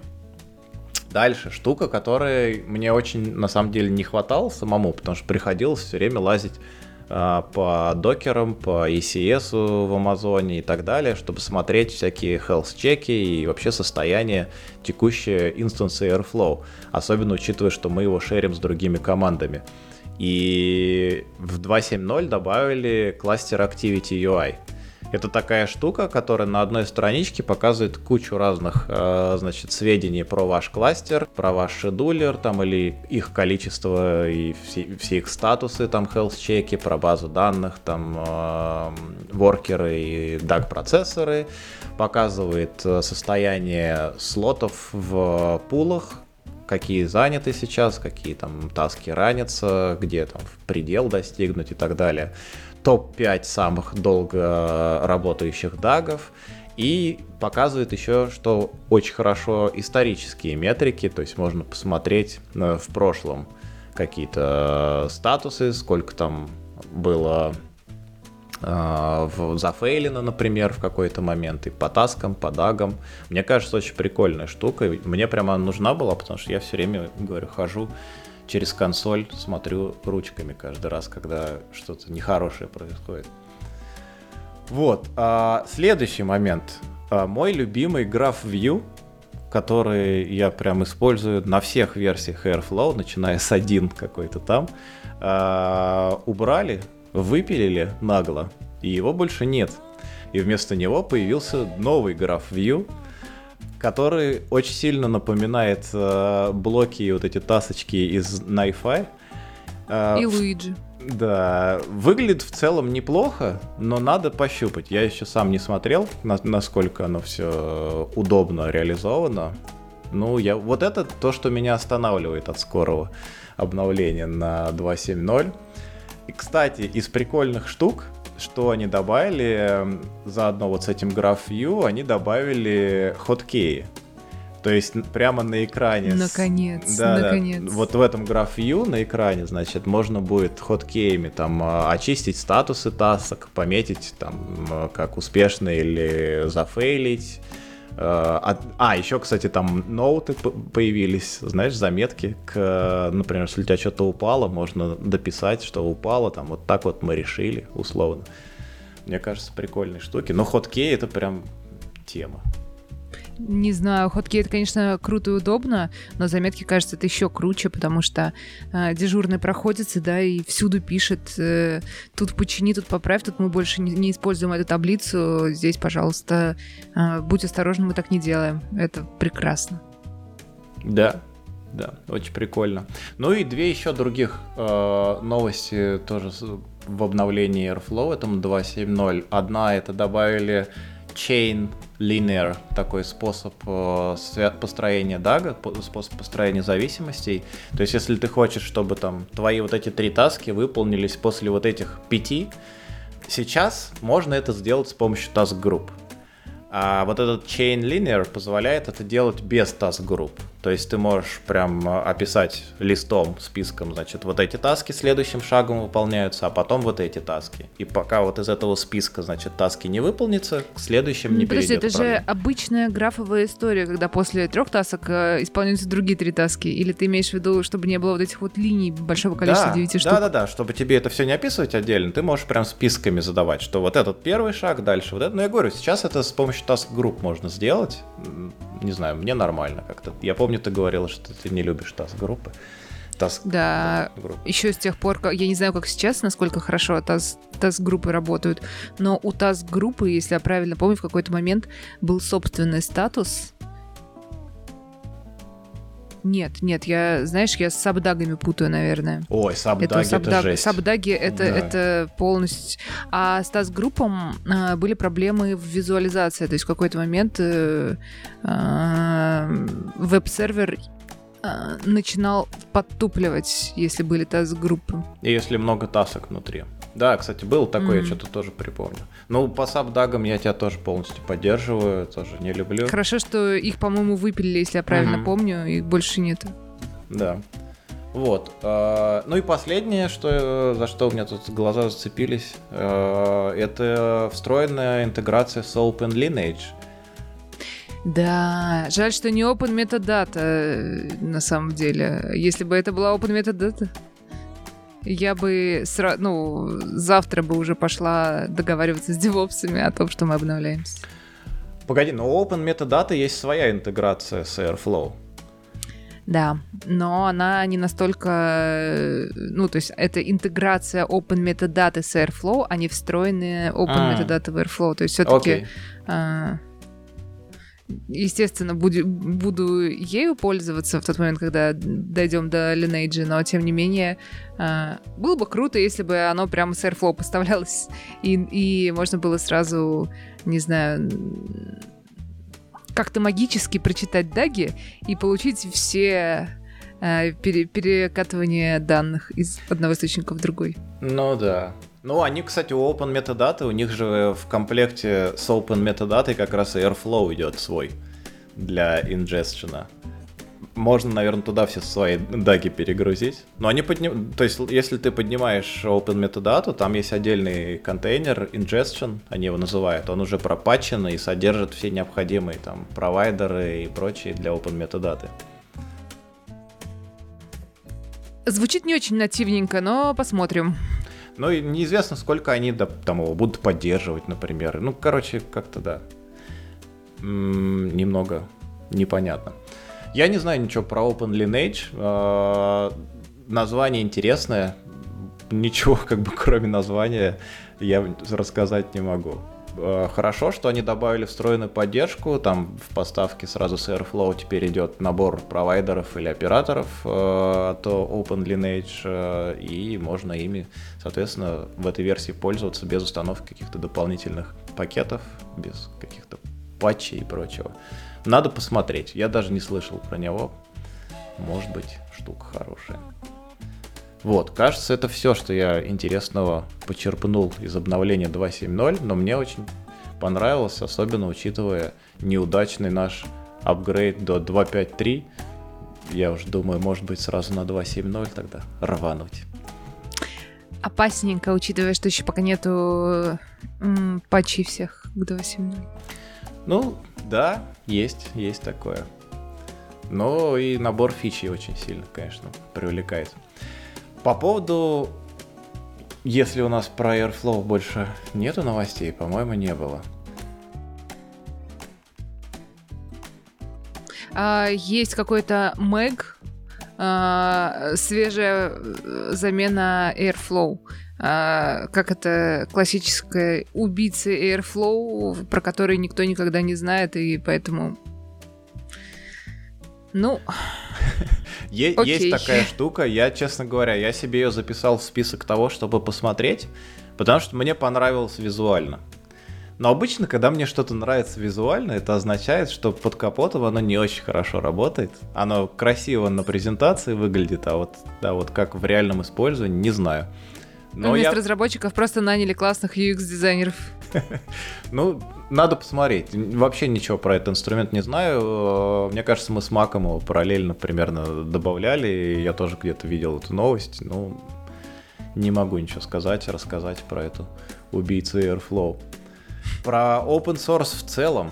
Дальше штука, которой мне очень на самом деле не хватало самому, потому что приходилось все время лазить по докерам, по ECS в Амазоне и так далее, чтобы смотреть всякие health-чеки и вообще состояние текущее инстансы Airflow, особенно учитывая, что мы его шерим с другими командами. И в 2.7.0 добавили кластер Activity UI. Это такая штука, которая на одной страничке показывает кучу разных, э, значит, сведений про ваш кластер, про ваш шедулер, там, или их количество и все, все их статусы, там, health чеки, про базу данных, там, э, воркеры и DAG процессоры, показывает э, состояние слотов в пулах, какие заняты сейчас, какие там таски ранятся, где там предел достигнуть и так далее топ-5 самых долго работающих дагов и показывает еще, что очень хорошо исторические метрики, то есть можно посмотреть э, в прошлом какие-то статусы, сколько там было э, в, зафейлено, например, в какой-то момент, и по таскам, по дагам. Мне кажется, очень прикольная штука. Мне прямо нужна была, потому что я все время, говорю, хожу через консоль смотрю ручками каждый раз, когда что-то нехорошее происходит. Вот. А, следующий момент. А, мой любимый Graph View, который я прям использую на всех версиях Airflow, начиная с 1 какой-то там, а, убрали, выпилили нагло, и его больше нет. И вместо него появился новый Graph View, который очень сильно напоминает э, блоки вот эти тасочки из Найфай. Э, и Луиджи. Да, выглядит в целом неплохо, но надо пощупать. Я еще сам не смотрел, на, насколько оно все удобно реализовано. Ну, я вот это то, что меня останавливает от скорого обновления на 2.7.0. И, кстати, из прикольных штук что они добавили заодно вот с этим GraphView, они добавили хоткеи. То есть прямо на экране. Наконец, да, наконец. Да, вот в этом GraphView на экране, значит, можно будет хоткеями там а, очистить статусы тасок, пометить там как успешно или зафейлить а, а, еще, кстати, там ноуты появились, знаешь, заметки, к, например, если у тебя что-то упало, можно дописать, что упало, там вот так вот мы решили, условно. Мне кажется, прикольные штуки. Но хоткей это прям тема. Не знаю, ходки это, конечно, круто и удобно, но заметки, кажется, это еще круче, потому что э, дежурный проходится, да, и всюду пишет, э, тут почини, тут поправь, тут мы больше не, не используем эту таблицу, здесь, пожалуйста, э, будь осторожен, мы так не делаем. Это прекрасно. Да, да, очень прикольно. Ну и две еще других э, новости тоже в обновлении Airflow, этом 2.7.0. Одна это добавили chain linear такой способ э, построения дага, способ построения зависимостей. То есть, если ты хочешь, чтобы там твои вот эти три таски выполнились после вот этих пяти, сейчас можно это сделать с помощью task group. А вот этот chain linear позволяет это делать без task group. То есть ты можешь прям а, описать листом, списком, значит, вот эти таски следующим шагом выполняются, а потом вот эти таски. И пока вот из этого списка, значит, таски не выполнится, к следующим не Подожди, это же обычная графовая история, когда после трех тасок э, исполняются другие три таски. Или ты имеешь в виду, чтобы не было вот этих вот линий большого количества да, 9 штук? Да-да-да, чтобы тебе это все не описывать отдельно, ты можешь прям списками задавать, что вот этот первый шаг, дальше вот это. Но я говорю, сейчас это с помощью task групп можно сделать. Не знаю, мне нормально как-то. Я помню, ты говорила, что ты не любишь таск-группы. Task, да, группы. еще с тех пор, как, я не знаю, как сейчас, насколько хорошо таск-группы работают, но у таск-группы, если я правильно помню, в какой-то момент был собственный статус, нет, нет, я, знаешь, я с сабдагами путаю, наверное. Ой, сабдаги это, SubDAG, это жесть. Сабдаги это, да. это полностью... А с таск-группом а, были проблемы в визуализации. То есть в какой-то момент э, а, веб-сервер а, начинал подтупливать, если были таск-группы. И если много тасок внутри. Да, кстати, был такой, mm. я что-то тоже припомню. Ну, по сабдагам я тебя тоже полностью поддерживаю, тоже не люблю. Хорошо, что их, по-моему, выпилили, если я правильно mm-hmm. помню, их больше нет. Да. Вот. э, Ну и последнее, что, за что у меня тут глаза зацепились, э, это встроенная интеграция с Open Lineage. Да, жаль, что не Open Metadata э, на самом деле. Если бы это была Open Metadata, я бы сра- ну, завтра бы уже пошла договариваться с девопсами о том, что мы обновляемся. Погоди, но у Open Metadata есть своя интеграция с Airflow. Да, но она не настолько... Ну, то есть это интеграция Open Metadata с Airflow, а не встроенные Open А. Metadata в Airflow. То есть все-таки... А, Естественно, буду, буду ею пользоваться в тот момент, когда дойдем до Lineage, но тем не менее а, было бы круто, если бы оно прямо с Airflow поставлялось, и, и можно было сразу, не знаю, как-то магически прочитать даги и получить все а, пере- перекатывания данных из одного источника в другой. Ну да. Ну, они, кстати, у Open Metadata, у них же в комплекте с Open Metadata как раз Airflow идет свой для инжестшена. Можно, наверное, туда все свои даги перегрузить. Но они подним... То есть, если ты поднимаешь Open Metadata, там есть отдельный контейнер ingestion, они его называют. Он уже пропатчен и содержит все необходимые там провайдеры и прочие для Open Metadata. Звучит не очень нативненько, но посмотрим. Ну и неизвестно, сколько они там его будут поддерживать, например. Ну, короче, как-то да. Немного непонятно. Я не знаю ничего про Open Lineage. Э, Название интересное. Ничего, как бы, кроме названия, я рассказать не могу. Э, Хорошо, что они добавили встроенную поддержку. Там в поставке сразу с Airflow теперь идет набор провайдеров или операторов э, от Open Lineage, э, и можно ими, соответственно, в этой версии пользоваться без установки каких-то дополнительных пакетов, без каких-то патчей и прочего. Надо посмотреть. Я даже не слышал про него. Может быть, штука хорошая. Вот, кажется, это все, что я интересного почерпнул из обновления 2.7.0, но мне очень понравилось, особенно учитывая неудачный наш апгрейд до 2.5.3. Я уже думаю, может быть, сразу на 2.7.0 тогда рвануть. Опасненько, учитывая, что еще пока нету м, патчей всех к 2.7.0. Ну, да, есть, есть такое. Но и набор фичей очень сильно, конечно, привлекает. По поводу, если у нас про Airflow больше нету новостей, по-моему, не было. А, есть какой-то Мэг, а, свежая э, замена Airflow. А, как это классическая убийца Airflow, про который никто никогда не знает, и поэтому... Ну, Е- Окей. Есть такая штука, я, честно говоря, я себе ее записал в список того, чтобы посмотреть, потому что мне понравилось визуально. Но обычно, когда мне что-то нравится визуально, это означает, что под капотом оно не очень хорошо работает. Оно красиво на презентации выглядит, а вот, да, вот как в реальном использовании, не знаю. Но вместо я, разработчиков просто наняли классных UX-дизайнеров. ну, надо посмотреть. Вообще ничего про этот инструмент не знаю. Э, Мне кажется, мы с Маком его параллельно примерно добавляли. Я тоже где-то видел эту новость. Ну, не могу ничего сказать, рассказать про эту убийцу Airflow. Про open source в целом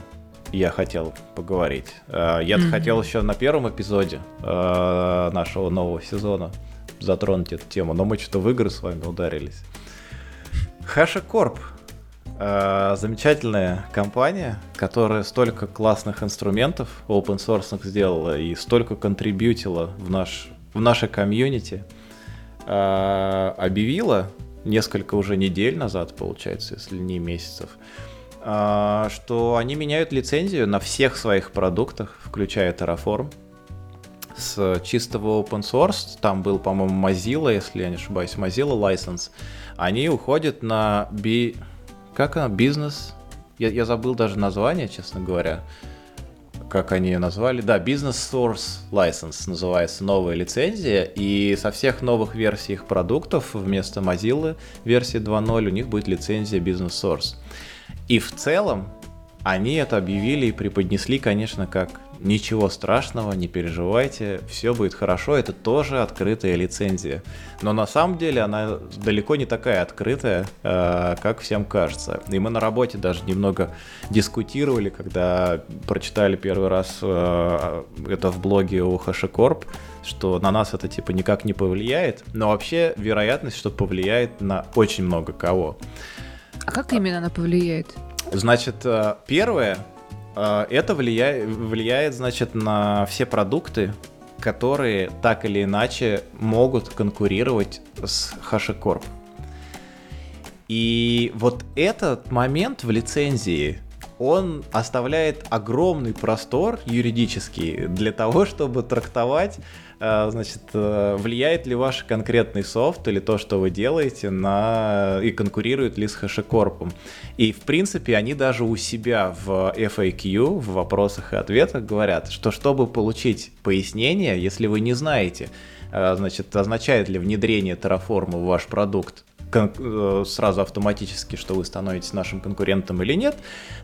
я хотел поговорить. Э, Я-то Мгм. хотел еще на первом эпизоде э, нашего нового сезона затронуть эту тему, но мы что-то в игры с вами ударились. HashiCorp Э, замечательная компания, которая столько классных инструментов open source сделала и столько контрибьютила в, наш, в наше комьюнити, э, объявила несколько уже недель назад, получается, если не месяцев, э, что они меняют лицензию на всех своих продуктах, включая Terraform, с чистого open source, там был, по-моему, Mozilla, если я не ошибаюсь, Mozilla license, они уходят на би... Как она? Бизнес? Я, я забыл даже название, честно говоря. Как они ее назвали? Да, Business Source License называется новая лицензия. И со всех новых версий их продуктов вместо Mozilla версии 2.0 у них будет лицензия Business Source. И в целом они это объявили и преподнесли, конечно, как ничего страшного, не переживайте, все будет хорошо, это тоже открытая лицензия. Но на самом деле она далеко не такая открытая, э, как всем кажется. И мы на работе даже немного дискутировали, когда прочитали первый раз э, это в блоге у HashiCorp, что на нас это типа никак не повлияет, но вообще вероятность, что повлияет на очень много кого. А как именно она повлияет? Значит, э, первое, э, это влияет, влияет, значит, на все продукты, которые так или иначе могут конкурировать с HashiCorp. И вот этот момент в лицензии, он оставляет огромный простор юридический для того, чтобы трактовать значит, э, влияет ли ваш конкретный софт или то, что вы делаете, на и конкурирует ли с HashiCorp. И, в принципе, они даже у себя в FAQ, в вопросах и ответах говорят, что чтобы получить пояснение, если вы не знаете, э, значит, означает ли внедрение Terraform в ваш продукт э, сразу автоматически, что вы становитесь нашим конкурентом или нет,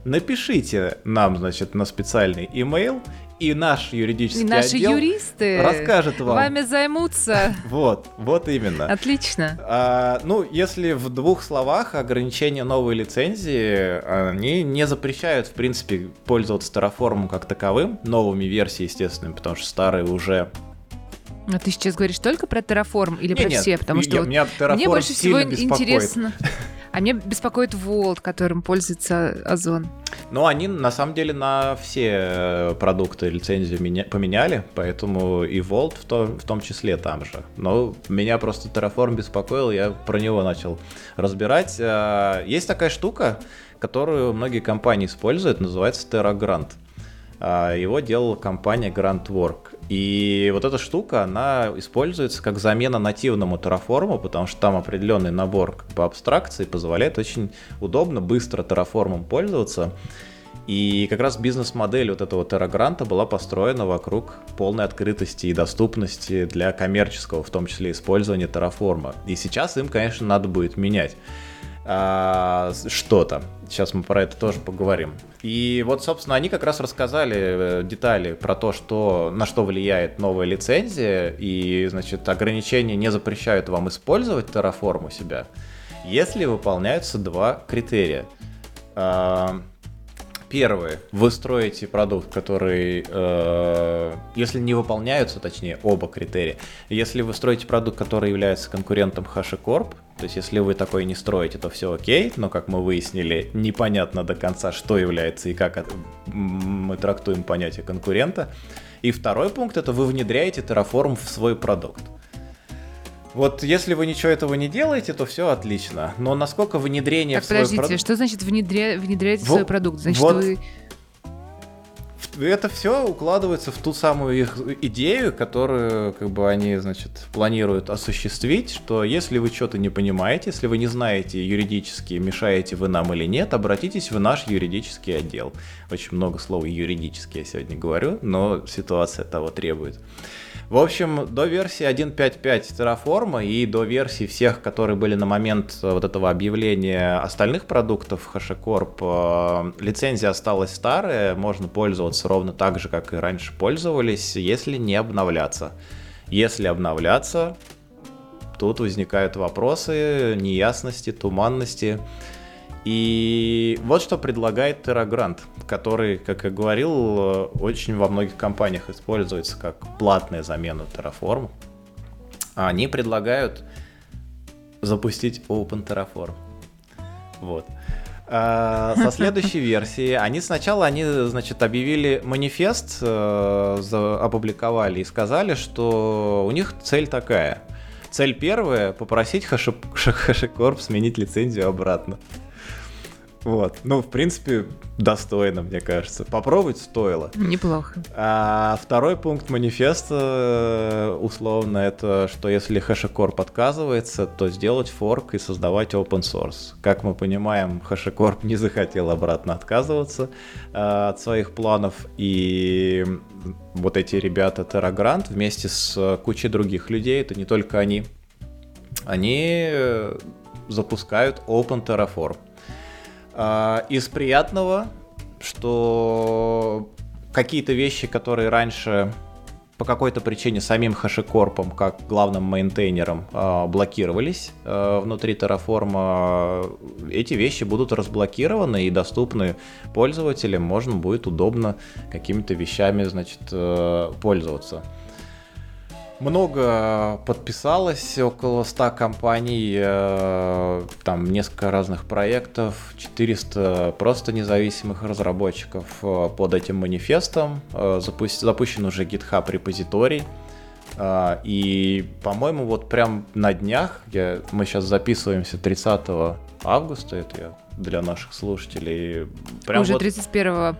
напишите нам, значит, на специальный email, и наш юридический и наши отдел юристы расскажет вам. Вами займутся. Вот, вот именно. Отлично. А, ну, если в двух словах ограничения новой лицензии, они не запрещают, в принципе, пользоваться Terraform как таковым, новыми версиями, естественно, потому что старые уже а ты сейчас говоришь только про Terraform или не, про нет, все? Потому что я, вот меня мне больше всего беспокоит. интересно. А мне беспокоит Волт, которым пользуется Озон. Ну, они на самом деле на все э, продукты лицензию меня, поменяли, поэтому и Волт в, то, в том числе там же. Но меня просто Terraform беспокоил, я про него начал разбирать. Э, есть такая штука, которую многие компании используют, называется TerraGrant. Э, его делала компания GrantWork. И вот эта штука, она используется как замена нативному Terraform, потому что там определенный набор как бы, абстракций позволяет очень удобно, быстро Terraform пользоваться. И как раз бизнес-модель вот этого Terragranта была построена вокруг полной открытости и доступности для коммерческого, в том числе использования Terraform. И сейчас им, конечно, надо будет менять а, что-то. Сейчас мы про это тоже поговорим. И вот, собственно, они как раз рассказали э, детали про то, что, на что влияет новая лицензия, и, значит, ограничения не запрещают вам использовать Terraform у себя, если выполняются два критерия. А, Первое. Вы строите продукт, который, э, если не выполняются, точнее, оба критерия. Если вы строите продукт, который является конкурентом HashiCorp, то есть если вы такой не строите, то все окей, но, как мы выяснили, непонятно до конца, что является и как мы трактуем понятие конкурента. И второй пункт — это вы внедряете Terraform в свой продукт. Вот если вы ничего этого не делаете, то все отлично. Но насколько внедрение так, в свой подождите, продукт... что значит внедря... внедряете Во... свой продукт? Значит, вот... вы это все укладывается в ту самую их идею, которую как бы они, значит, планируют осуществить, что если вы что-то не понимаете, если вы не знаете юридически, мешаете вы нам или нет, обратитесь в наш юридический отдел. Очень много слов юридически я сегодня говорю, но ситуация того требует. В общем, до версии 1.5.5 Terraform и до версии всех, которые были на момент э, вот этого объявления остальных продуктов HashiCorp, э, лицензия осталась старая, можно пользоваться ровно так же, как и раньше пользовались, если не обновляться. Если обновляться, тут возникают вопросы, неясности, туманности. И вот что предлагает TerraGrant, который, как я говорил, очень во многих компаниях используется как платная замена Terraform. Они предлагают запустить Open Terraform. Вот. А, со следующей версии они сначала они, значит, объявили манифест, э, опубликовали и сказали, что у них цель такая. Цель первая — попросить HashiCorp сменить лицензию обратно. Вот. Ну, в принципе, достойно, мне кажется. Попробовать стоило. Неплохо. А второй пункт манифеста, э, условно, это что если HashiCorp отказывается, то сделать форк и создавать open source. Как мы понимаем, HashiCorp не захотел обратно отказываться а, от своих планов, и вот эти ребята TerraGrant вместе с кучей других людей, это не только они, они э, запускают Open Terraform. А, из приятного что какие-то вещи, которые раньше по какой-то причине самим HashiCorp, как главным мейнтейнером, а, блокировались а, внутри Terraform, эти вещи будут разблокированы и доступны пользователям, можно будет удобно какими-то вещами, значит, э, пользоваться много подписалось, около 100 компаний, э, там несколько разных проектов, 400 просто независимых разработчиков э, под этим манифестом. Э, запущен уже GitHub репозиторий. И, по-моему, вот прям на днях, я, мы сейчас записываемся 30 августа, это я для наших слушателей. Прям уже вот... 31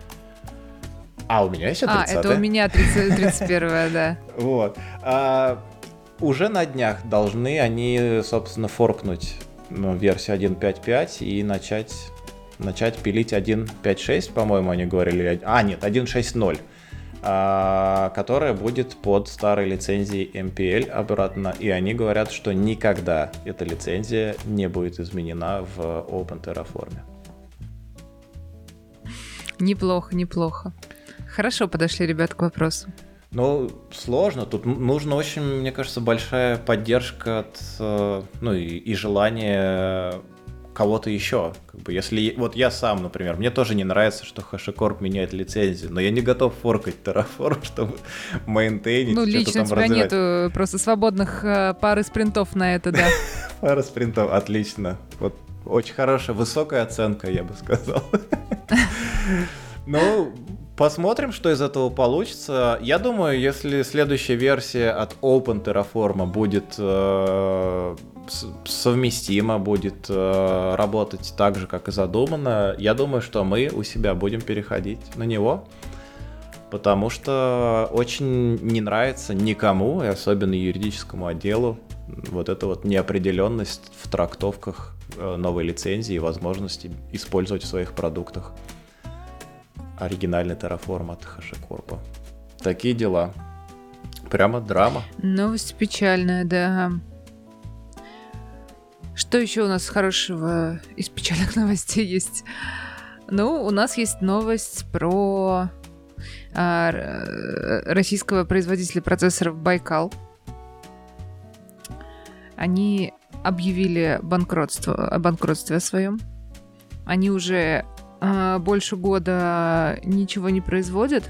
а, у меня еще 30 А, это у меня 30, 31 да. Вот. А, уже на днях должны они, собственно, форкнуть ну, версию 1.5.5 и начать, начать пилить 1.5.6, по-моему, они говорили. А, нет, 1.6.0 а, которая будет под старой лицензией MPL обратно, и они говорят, что никогда эта лицензия не будет изменена в Open Terraform. Неплохо, неплохо. Хорошо подошли ребят к вопросу. Ну, сложно. Тут нужно очень, мне кажется, большая поддержка от, э, ну и, и желание кого-то еще. Как бы, если вот я сам, например, мне тоже не нравится, что HashiCorp меняет лицензию, но я не готов форкать Terraform, чтобы мейнтейнить. Ну, лично у тебя развивать. нету просто свободных э, пары спринтов на это, да. Пара спринтов, отлично. Вот очень хорошая, высокая оценка, я бы сказал. Ну, Посмотрим, что из этого получится. Я думаю, если следующая версия от Open Terraform будет э, совместима, будет э, работать так же, как и задумано, я думаю, что мы у себя будем переходить на него. Потому что очень не нравится никому, и особенно юридическому отделу, вот эта вот неопределенность в трактовках э, новой лицензии и возможности использовать в своих продуктах оригинальный Terraform от HashiCorp. Такие дела. Прямо драма. Новость печальная, да. Что еще у нас хорошего из печальных новостей есть? Ну, у нас есть новость про а, российского производителя процессоров Байкал. Они объявили банкротство, о своем. Они уже больше года ничего не производят.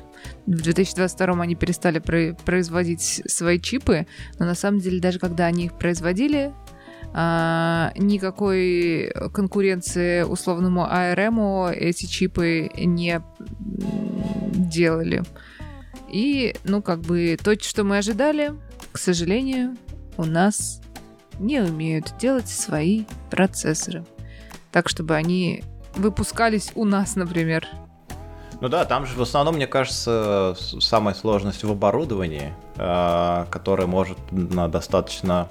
В 2022 они перестали производить свои чипы, но на самом деле даже когда они их производили, а, никакой конкуренции условному ARM эти чипы не делали. И, ну, как бы то, что мы ожидали, к сожалению, у нас не умеют делать свои процессоры. Так, чтобы они выпускались у нас, например. Ну да, там же в основном, мне кажется, самая сложность в оборудовании, э, которое может на достаточно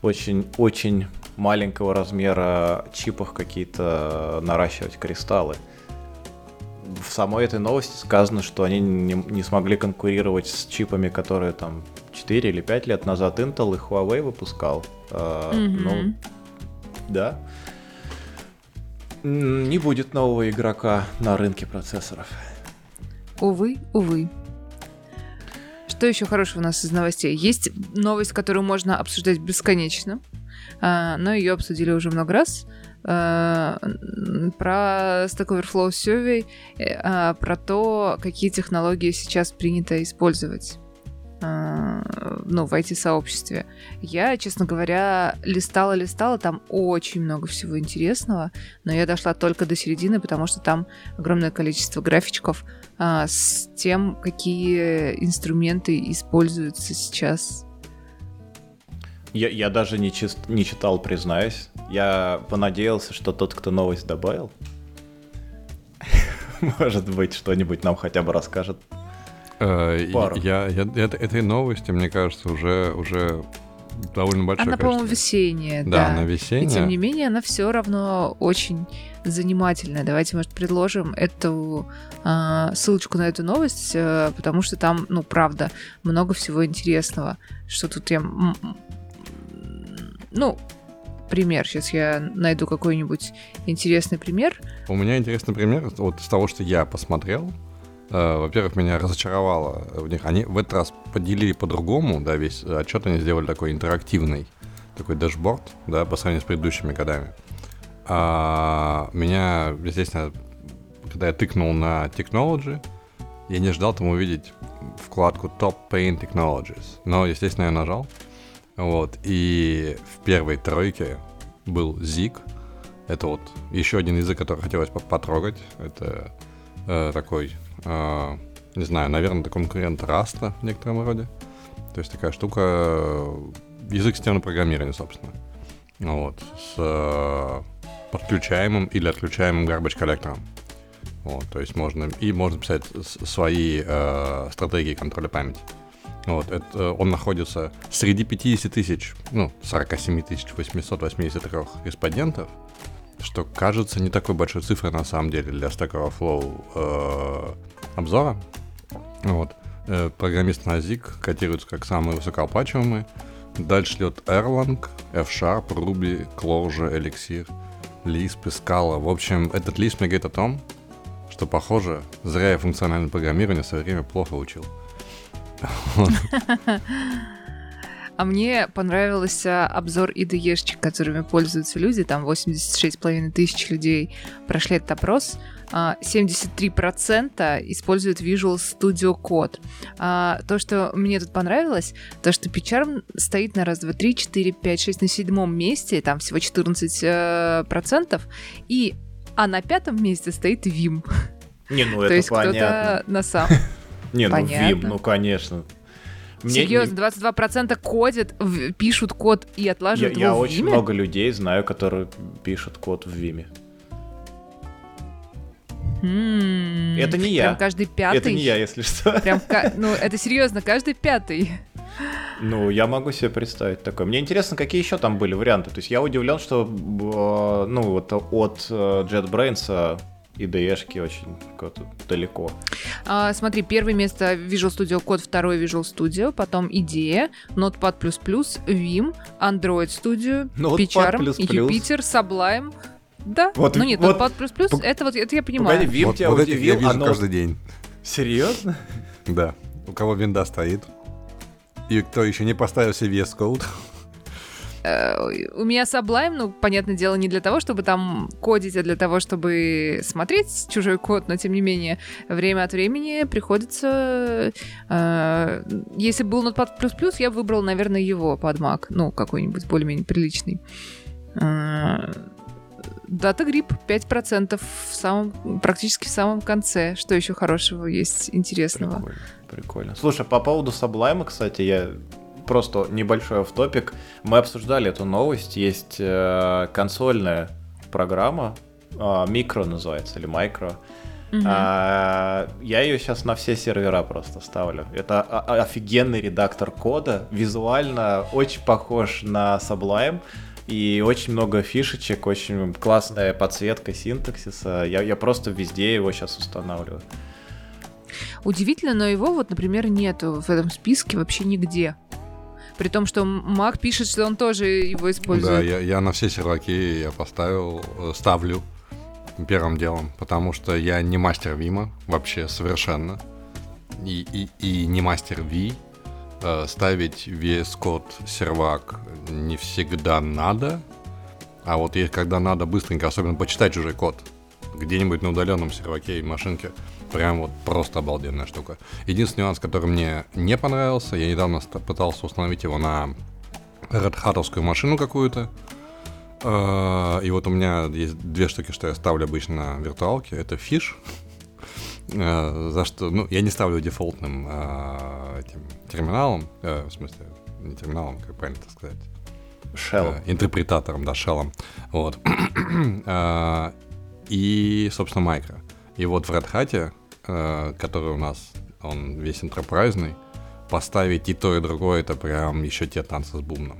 очень-очень маленького размера чипах какие-то наращивать кристаллы. В самой этой новости сказано, что они не, не смогли конкурировать с чипами, которые там 4 или 5 лет назад Intel и Huawei выпускал. mm-hmm. Ну, да. Не будет нового игрока на рынке процессоров. Увы, увы. Что еще хорошего у нас из новостей? Есть новость, которую можно обсуждать бесконечно, а, но ее обсудили уже много раз. А, про Stack Overflow Survey, э, а, про то, какие технологии сейчас принято использовать. Э, ну, в IT-сообществе. Я, честно говоря, листала-листала, там очень много всего интересного, но я дошла только до середины, потому что там огромное количество графичков а, с тем, какие инструменты используются сейчас. Я, я даже не, чист, не читал, признаюсь. Я понадеялся, что тот, кто новость добавил, может быть, что-нибудь нам хотя бы расскажет Э, Пару. Я, я, это, этой новости, мне кажется, уже, уже довольно большое Она, по-моему, весенняя, да. Да, она весенняя. И тем не менее, она все равно очень занимательная. Давайте, может, предложим эту э, ссылочку на эту новость, э, потому что там, ну, правда, много всего интересного. Что тут я... Ну, пример. Сейчас я найду какой-нибудь интересный пример. У меня интересный пример вот из того, что я посмотрел. Э, во-первых, меня разочаровало в них. Они в этот раз поделили по-другому, да, весь отчет они сделали такой интерактивный, такой дэшборд, да, по сравнению с предыдущими годами. А меня, естественно, когда я тыкнул на Technology, я не ждал там увидеть вкладку Top Paint Technologies. Но, естественно, я нажал. Вот. И в первой тройке был Zig. Это вот еще один язык, который хотелось потрогать. Это э, такой, не знаю, наверное, это конкурент Раста в некотором роде. То есть такая штука, э, язык системного программирования, собственно. Вот. С э, подключаемым или отключаемым garbage коллектором. Вот, то есть можно и можно писать свои э, стратегии контроля памяти. Вот, это, он находится среди 50 тысяч, ну, 47 883 респондентов, что кажется не такой большой цифрой на самом деле для Stack Overflow э, обзора. Вот. Э, программист на ZIG котируется как самый высокооплачиваемый. Дальше идет Erlang, F-Sharp, Ruby, Clojure, Elixir, Lisp и Scala. В общем, этот лист мне говорит о том, что, похоже, зря я функциональное программирование в свое время плохо учил. А мне понравился обзор IDE-шечек, которыми пользуются люди. Там 86,5 тысяч людей прошли этот опрос. 73% а, используют Visual Studio Code. А, то, что мне тут понравилось, то, что PyCharm стоит на раз, два, три, четыре, пять, шесть, на седьмом месте, там всего 14%, э, и а на пятом месте стоит Vim. Не, ну это То есть кто-то на сам. Не, ну Vim, ну конечно. Мне Серьезно, 22% кодят, пишут код и отлаживают я, его я в очень много людей знаю, которые пишут код в Vim. Mm, это не я. Прям каждый пятый. Это не я, если что. Прям, ну, это серьезно, каждый пятый. Ну, я могу себе представить такое. Мне интересно, какие еще там были варианты. То есть я удивлен, что э, ну вот от э, JetBrains и ide очень далеко. А, смотри, первое место Visual Studio Code, второе Visual Studio, потом IDEA, Notepad++, Vim, Android Studio, PyCharm, Jupyter, Sublime. Да, вот, ну нет, вот, Notepad++, по... это вот это я понимаю. Погоди, Vim вот, тебя вот удивил, я вижу оно... каждый день. Серьезно? Да. У кого винда стоит, и кто еще не поставил себе VS Code. Э, у меня Sublime, ну, понятное дело, не для того, чтобы там кодить, а для того, чтобы смотреть чужой код, но тем не менее, время от времени приходится... Э, если был Notepad++, я бы выбрал, наверное, его под Mac, ну, какой-нибудь более-менее приличный. Э, Дата грипп 5% в самом, практически в самом конце. Что еще хорошего есть интересного? Прикольно, прикольно. Слушай, по поводу Sublime, кстати, я просто небольшой автопик. Мы обсуждали эту новость. Есть э, консольная программа, э, микро называется, или микро. Угу. А, я ее сейчас на все сервера просто ставлю. Это офигенный редактор кода, визуально очень похож на Sublime. И очень много фишечек, очень классная подсветка синтаксиса. Я, я просто везде его сейчас устанавливаю. Удивительно, но его вот, например, нету в этом списке вообще нигде. При том, что Мак пишет, что он тоже его использует. Да, я, я на все серваки я поставил, э, ставлю первым делом, потому что я не мастер Вима вообще совершенно. И, и, и не мастер Ви, Э, ставить весь код сервак не всегда надо, а вот если когда надо быстренько, особенно почитать чужой код, где-нибудь на удаленном серваке и машинке, прям вот просто обалденная штука. Единственный нюанс, который мне не понравился, я недавно пытался установить его на Hat машину какую-то, э, и вот у меня есть две штуки, что я ставлю обычно на виртуалке. Это фиш, э, за что, ну, я не ставлю дефолтным этим терминалом, э, в смысле, не терминалом, как правильно это сказать? Shell. Э, интерпретатором, да, шеллом. Вот. э, и, собственно, майкро. И вот в Red Hat, э, который у нас, он весь enterprise-ный, поставить и то, и другое, это прям еще те танцы с бубном.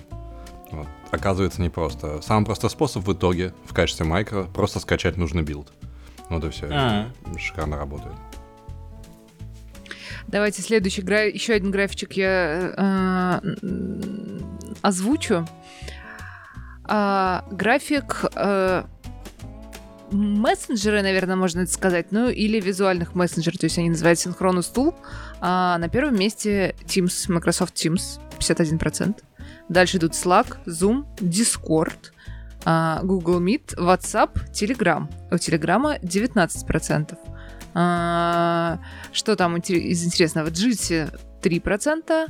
Вот. Оказывается, непросто. Самый простой способ в итоге в качестве майкро просто скачать нужный build. Вот и все. А-а-а. Шикарно работает. Давайте следующий гра... еще один графичек я э, озвучу. А, график э, мессенджеры, наверное, можно это сказать, ну или визуальных мессенджеров, то есть они называются Synchronous Tool. А на первом месте Teams, Microsoft Teams, 51%. Дальше идут Slack, Zoom, Discord, а, Google Meet, WhatsApp, Telegram. У Telegram 19%. А, что там из интересного? Jitsi 3%,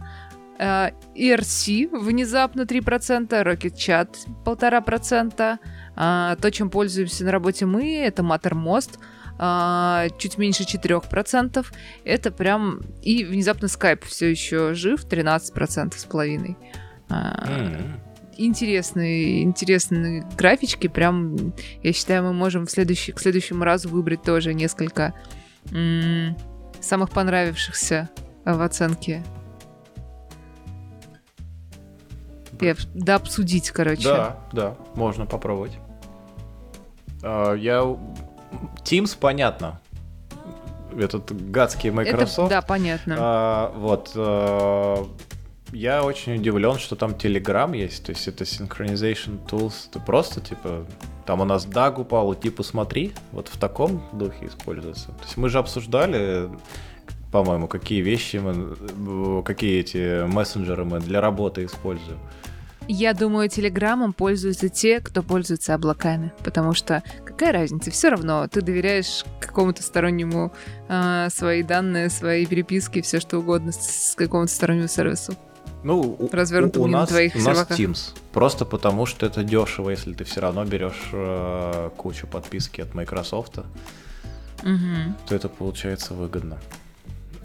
а, ERC внезапно 3%, Rocket Chat 1,5%, а, то, чем пользуемся на работе мы, это Mattermost, а, чуть меньше 4%. Это прям... И внезапно Skype все еще жив, 13% с половиной. Mm-hmm интересные, интересные графички. Прям, я считаю, мы можем в следующий, к следующему разу выбрать тоже несколько м- самых понравившихся в оценке. И, да, обсудить, короче. Да, да, можно попробовать. Uh, я... Teams, понятно. Этот гадский Microsoft. Это, да, понятно. Uh, вот. Uh, я очень удивлен, что там Telegram есть, то есть это Synchronization Tools. Это просто, типа, там у нас DAG упал, типа, смотри, вот в таком духе используется. То есть мы же обсуждали, по-моему, какие вещи мы, какие эти мессенджеры мы для работы используем. Я думаю, телеграммом пользуются те, кто пользуется облаками, потому что какая разница, все равно ты доверяешь какому-то стороннему э, свои данные, свои переписки, все что угодно с, с какому-то стороннему сервису. Ну, развернутым у, у нас, твоих у нас Teams. Просто потому, что это дешево, если ты все равно берешь э, кучу подписки от Microsoft, угу. то это получается выгодно.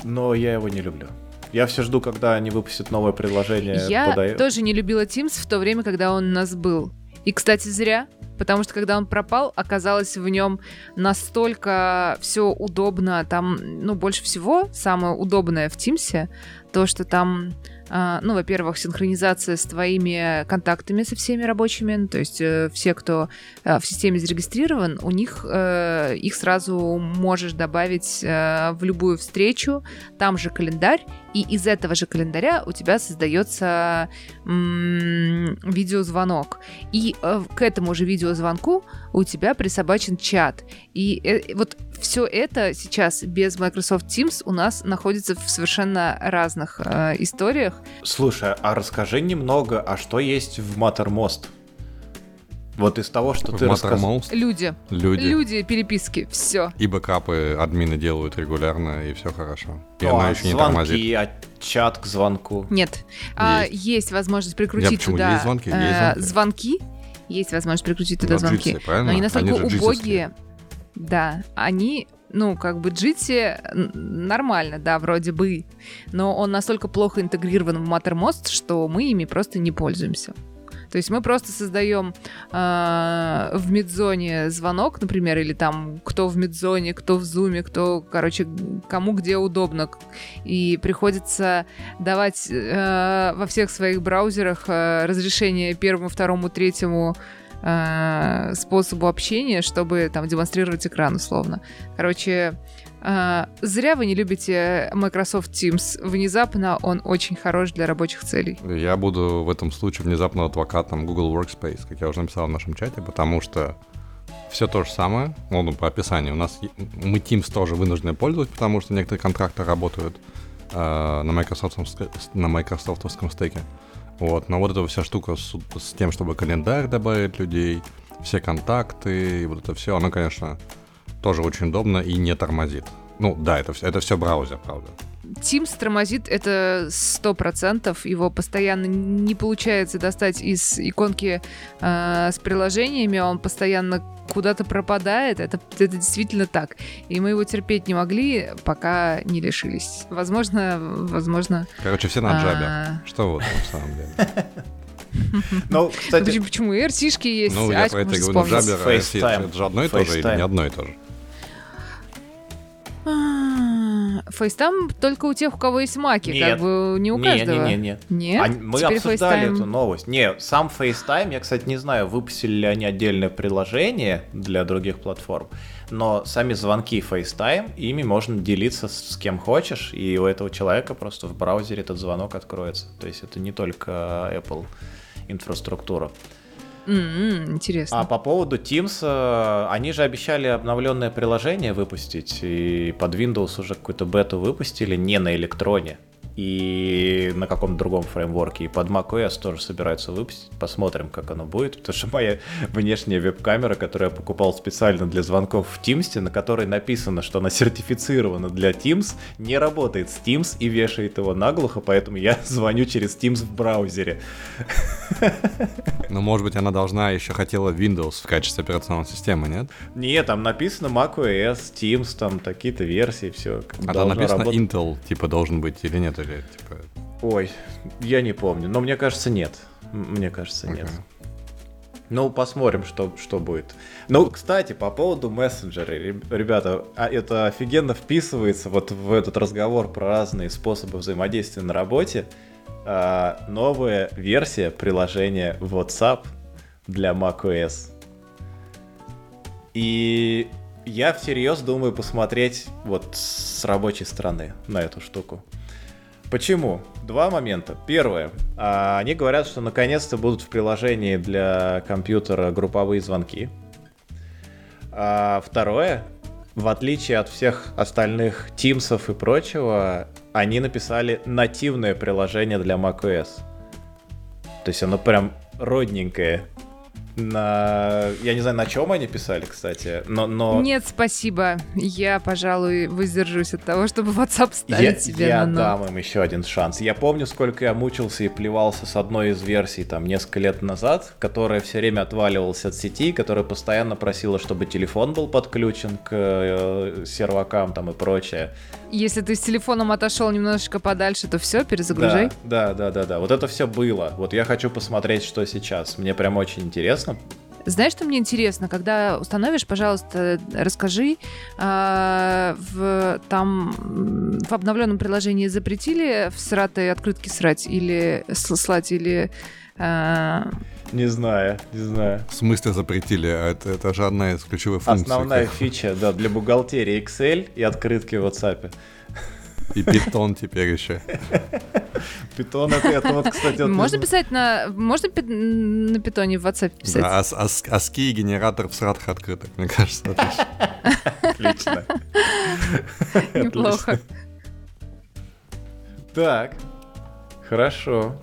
Но я его не люблю. Я все жду, когда они выпустят новое приложение. Я под... тоже не любила Teams в то время, когда он у нас был. И, кстати, зря, потому что когда он пропал, оказалось в нем настолько все удобно. Там, ну, больше всего самое удобное в Teams то, что там а, ну, во-первых, синхронизация с твоими контактами со всеми рабочими, ну, то есть э, все, кто э, в системе зарегистрирован, у них э, их сразу можешь добавить в любую встречу, там же календарь, и из этого же календаря у тебя создается видеозвонок. И к этому же видеозвонку у тебя присобачен чат. И вот все это сейчас без Microsoft Teams у нас находится в совершенно разных э, историях. Слушай, а расскажи немного, а что есть в Mattermost? Вот из того, что в ты рассказал. Люди. Люди. Люди, переписки, все. И бэкапы админы делают регулярно, и все хорошо. И ну, она а еще звонки, не тормозит. а чат к звонку? Нет. Есть, а, есть возможность прикрутить Я почему? туда есть звонки? Есть э, звонки. звонки. Есть возможность прикрутить туда звонки. правильно? Но они настолько они убогие. Да, они ну, как бы Jitsi нормально, да, вроде бы, но он настолько плохо интегрирован в Mattermost, что мы ими просто не пользуемся. То есть мы просто создаем э, в медзоне звонок, например, или там кто в медзоне, кто в зуме, кто, короче, кому где удобно. И приходится давать э, во всех своих браузерах э, разрешение первому, второму, третьему э, способу общения, чтобы там демонстрировать экран условно. Короче, а, зря вы не любите Microsoft Teams. Внезапно он очень хорош для рабочих целей. Я буду в этом случае внезапно адвокатом Google Workspace, как я уже написал в нашем чате, потому что все то же самое, ну, по описанию. У нас мы Teams тоже вынуждены пользоваться, потому что некоторые контракты работают э, на, Microsoft, на майкрософтовском стеке. Вот, но вот эта вся штука с, с тем, чтобы календарь добавить людей, все контакты и вот это все, оно, конечно, тоже очень удобно и не тормозит. Ну да, это, это все браузер, правда. Teams тормозит это сто процентов. Его постоянно не получается достать из иконки э, с приложениями. Он постоянно куда-то пропадает. Это, это действительно так. И мы его терпеть не могли, пока не лишились. Возможно, возможно... Короче, все на джабе. А... Что вот на самом деле. Ну, кстати... Почему? И RT-шки есть. Ну, я про это говорю, на джабе, это же одно и то же или не одно и то же? Фейстайм только у тех, у кого есть маки, нет. как бы не у каждого. Нет, нет, нет. Нет? А, мы Теперь обсуждали FaceTime... эту новость. Не, сам FaceTime, я, кстати, не знаю, выпустили ли они отдельное приложение для других платформ, но сами звонки FaceTime, ими можно делиться с, с кем хочешь, и у этого человека просто в браузере этот звонок откроется. То есть это не только Apple инфраструктура. М-м, интересно. А по поводу Teams, э, они же обещали обновленное приложение выпустить, и под Windows уже какую-то бету выпустили, не на электроне и на каком-то другом фреймворке. И под macOS тоже собираются выпустить. Посмотрим, как оно будет. Потому что моя внешняя веб-камера, которую я покупал специально для звонков в Teams, на которой написано, что она сертифицирована для Teams, не работает с Teams и вешает его наглухо, поэтому я звоню через Teams в браузере. Ну, может быть, она должна еще хотела Windows в качестве операционной системы, нет? Нет, там написано macOS, Teams, там такие-то версии, все. А там написано работать. Intel, типа, должен быть или нет? Или типа... Ой, я не помню, но мне кажется, нет. Мне кажется, нет. Ну, посмотрим, что, что будет. Ну, кстати, по поводу мессенджера, ребята, а это офигенно вписывается вот в этот разговор про разные способы взаимодействия на работе. А, новая версия приложения WhatsApp для macOS. И я всерьез думаю посмотреть вот с рабочей стороны на эту штуку. Почему? Два момента. Первое. А, они говорят, что наконец-то будут в приложении для компьютера групповые звонки. А второе. В отличие от всех остальных Teams и прочего, они написали нативное приложение для macOS. То есть оно прям родненькое на... Я не знаю, на чем они писали, кстати, но... но... Нет, спасибо. Я, пожалуй, воздержусь от того, чтобы WhatsApp ставить я, себе я на но. дам им еще один шанс. Я помню, сколько я мучился и плевался с одной из версий там несколько лет назад, которая все время отваливалась от сети, которая постоянно просила, чтобы телефон был подключен к э, сервакам там и прочее. Если ты с телефоном отошел немножечко подальше, то все, перезагружай. Да, да, да, да, да. Вот это все было. Вот я хочу посмотреть, что сейчас. Мне прям очень интересно. Знаешь, что мне интересно? Когда установишь, пожалуйста, расскажи, э, в, там в обновленном приложении запретили в сратой открытки срать или слать, или... Э, не знаю, не знаю. В смысле запретили? А это, это же одна из ключевых функций. Основная фича, да, для бухгалтерии Excel и открытки в WhatsApp. И питон теперь еще. Питон это, это вот, кстати... Вот можно писать на... Можно на питоне в WhatsApp писать? Да, аски и генератор в сратах открыток, мне кажется. Отлично. Неплохо. Так, хорошо.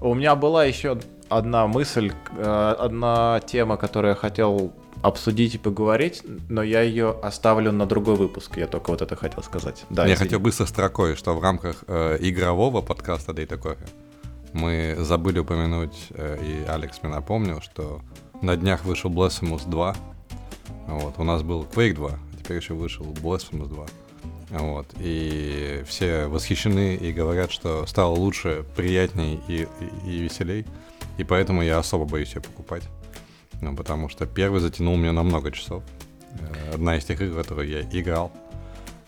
У меня была еще одна мысль, э, одна тема, которую я хотел обсудить и поговорить, но я ее оставлю на другой выпуск. Я только вот это хотел сказать. Да, я хотел быстро строкой, что в рамках э, игрового подкаста Data Coffee мы забыли упомянуть, э, и Алекс мне напомнил, что на днях вышел Blasphemous 2. Вот, у нас был Quake 2, а теперь еще вышел Blasphemous 2. Вот, и все восхищены и говорят, что стало лучше, приятней и, и, и веселей. И поэтому я особо боюсь ее покупать. Ну, потому что первый затянул меня на много часов. Э, одна из тех игр, которые я играл.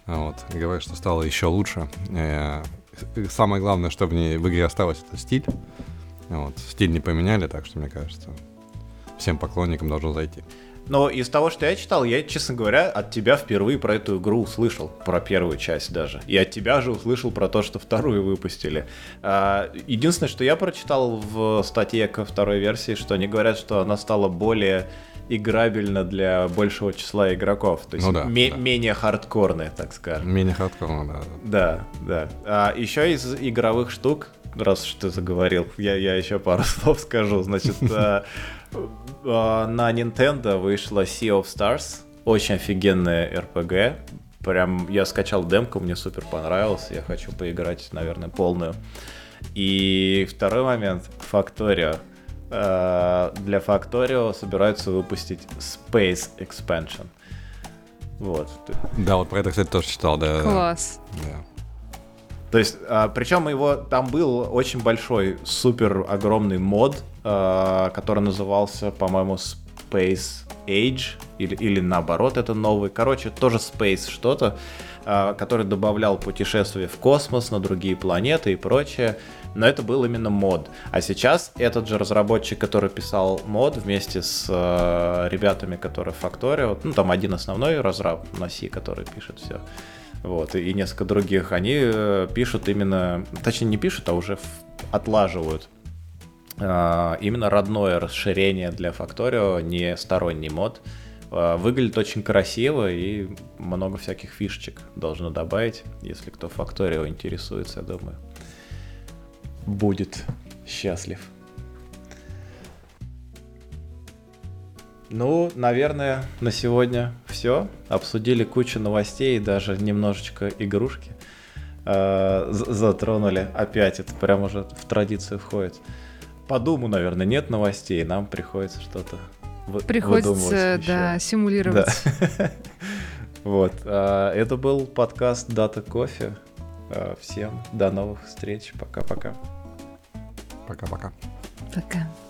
Вот. Говорят, что стало еще лучше. Э, самое главное, что в ней в игре осталось, это стиль. Вот. Стиль не поменяли, так что, мне кажется, всем поклонникам должно зайти. Но из того, что я читал, я, честно говоря, от тебя впервые про эту игру услышал, про первую часть даже. И от тебя же услышал про то, что вторую выпустили. А, единственное, что я прочитал в статье ко второй версии, что они говорят, что она стала более играбельна для большего числа игроков. То есть ну, да, ме- да. менее хардкорная, так скажем. Менее хардкорная, да. Да, да. А еще из игровых штук, раз что ты заговорил, я, я еще пару слов скажу. Значит, а, на Nintendo вышла Sea of Stars. Очень офигенная RPG. Прям я скачал демку, мне супер понравилось. Я хочу поиграть, наверное, полную. И второй момент. Factorio. А, для Factorio собираются выпустить Space Expansion. Вот. Да, вот про это, кстати, тоже читал, да. Класс. Да. То есть, а, причем его там был очень большой, супер огромный мод, который назывался, по-моему, Space Age, или, или наоборот, это новый. Короче, тоже Space что-то, а, который добавлял путешествия в космос, на другие планеты и прочее. Но это был именно мод. А сейчас этот же разработчик, который писал мод вместе с э, ребятами, которые Factorio, ну там один основной разраб на C, который пишет все, вот, и несколько других, они э, пишут именно, точнее не пишут, а уже отлаживают именно родное расширение для Factorio, не сторонний мод. А, выглядит очень красиво и много всяких фишечек должно добавить, если кто Factorio интересуется, я думаю, будет счастлив. Ну, наверное, на сегодня все. Обсудили кучу новостей и даже немножечко игрушки. Э, затронули. Опять это прям уже в традицию входит. По Думу, наверное, нет новостей. Нам приходится что-то Приходится, да, симулировать. Да. вот. Э, это был подкаст Дата Кофе. Э, всем до новых встреч. Пока-пока. Пока-пока. Пока. -пока. Пока.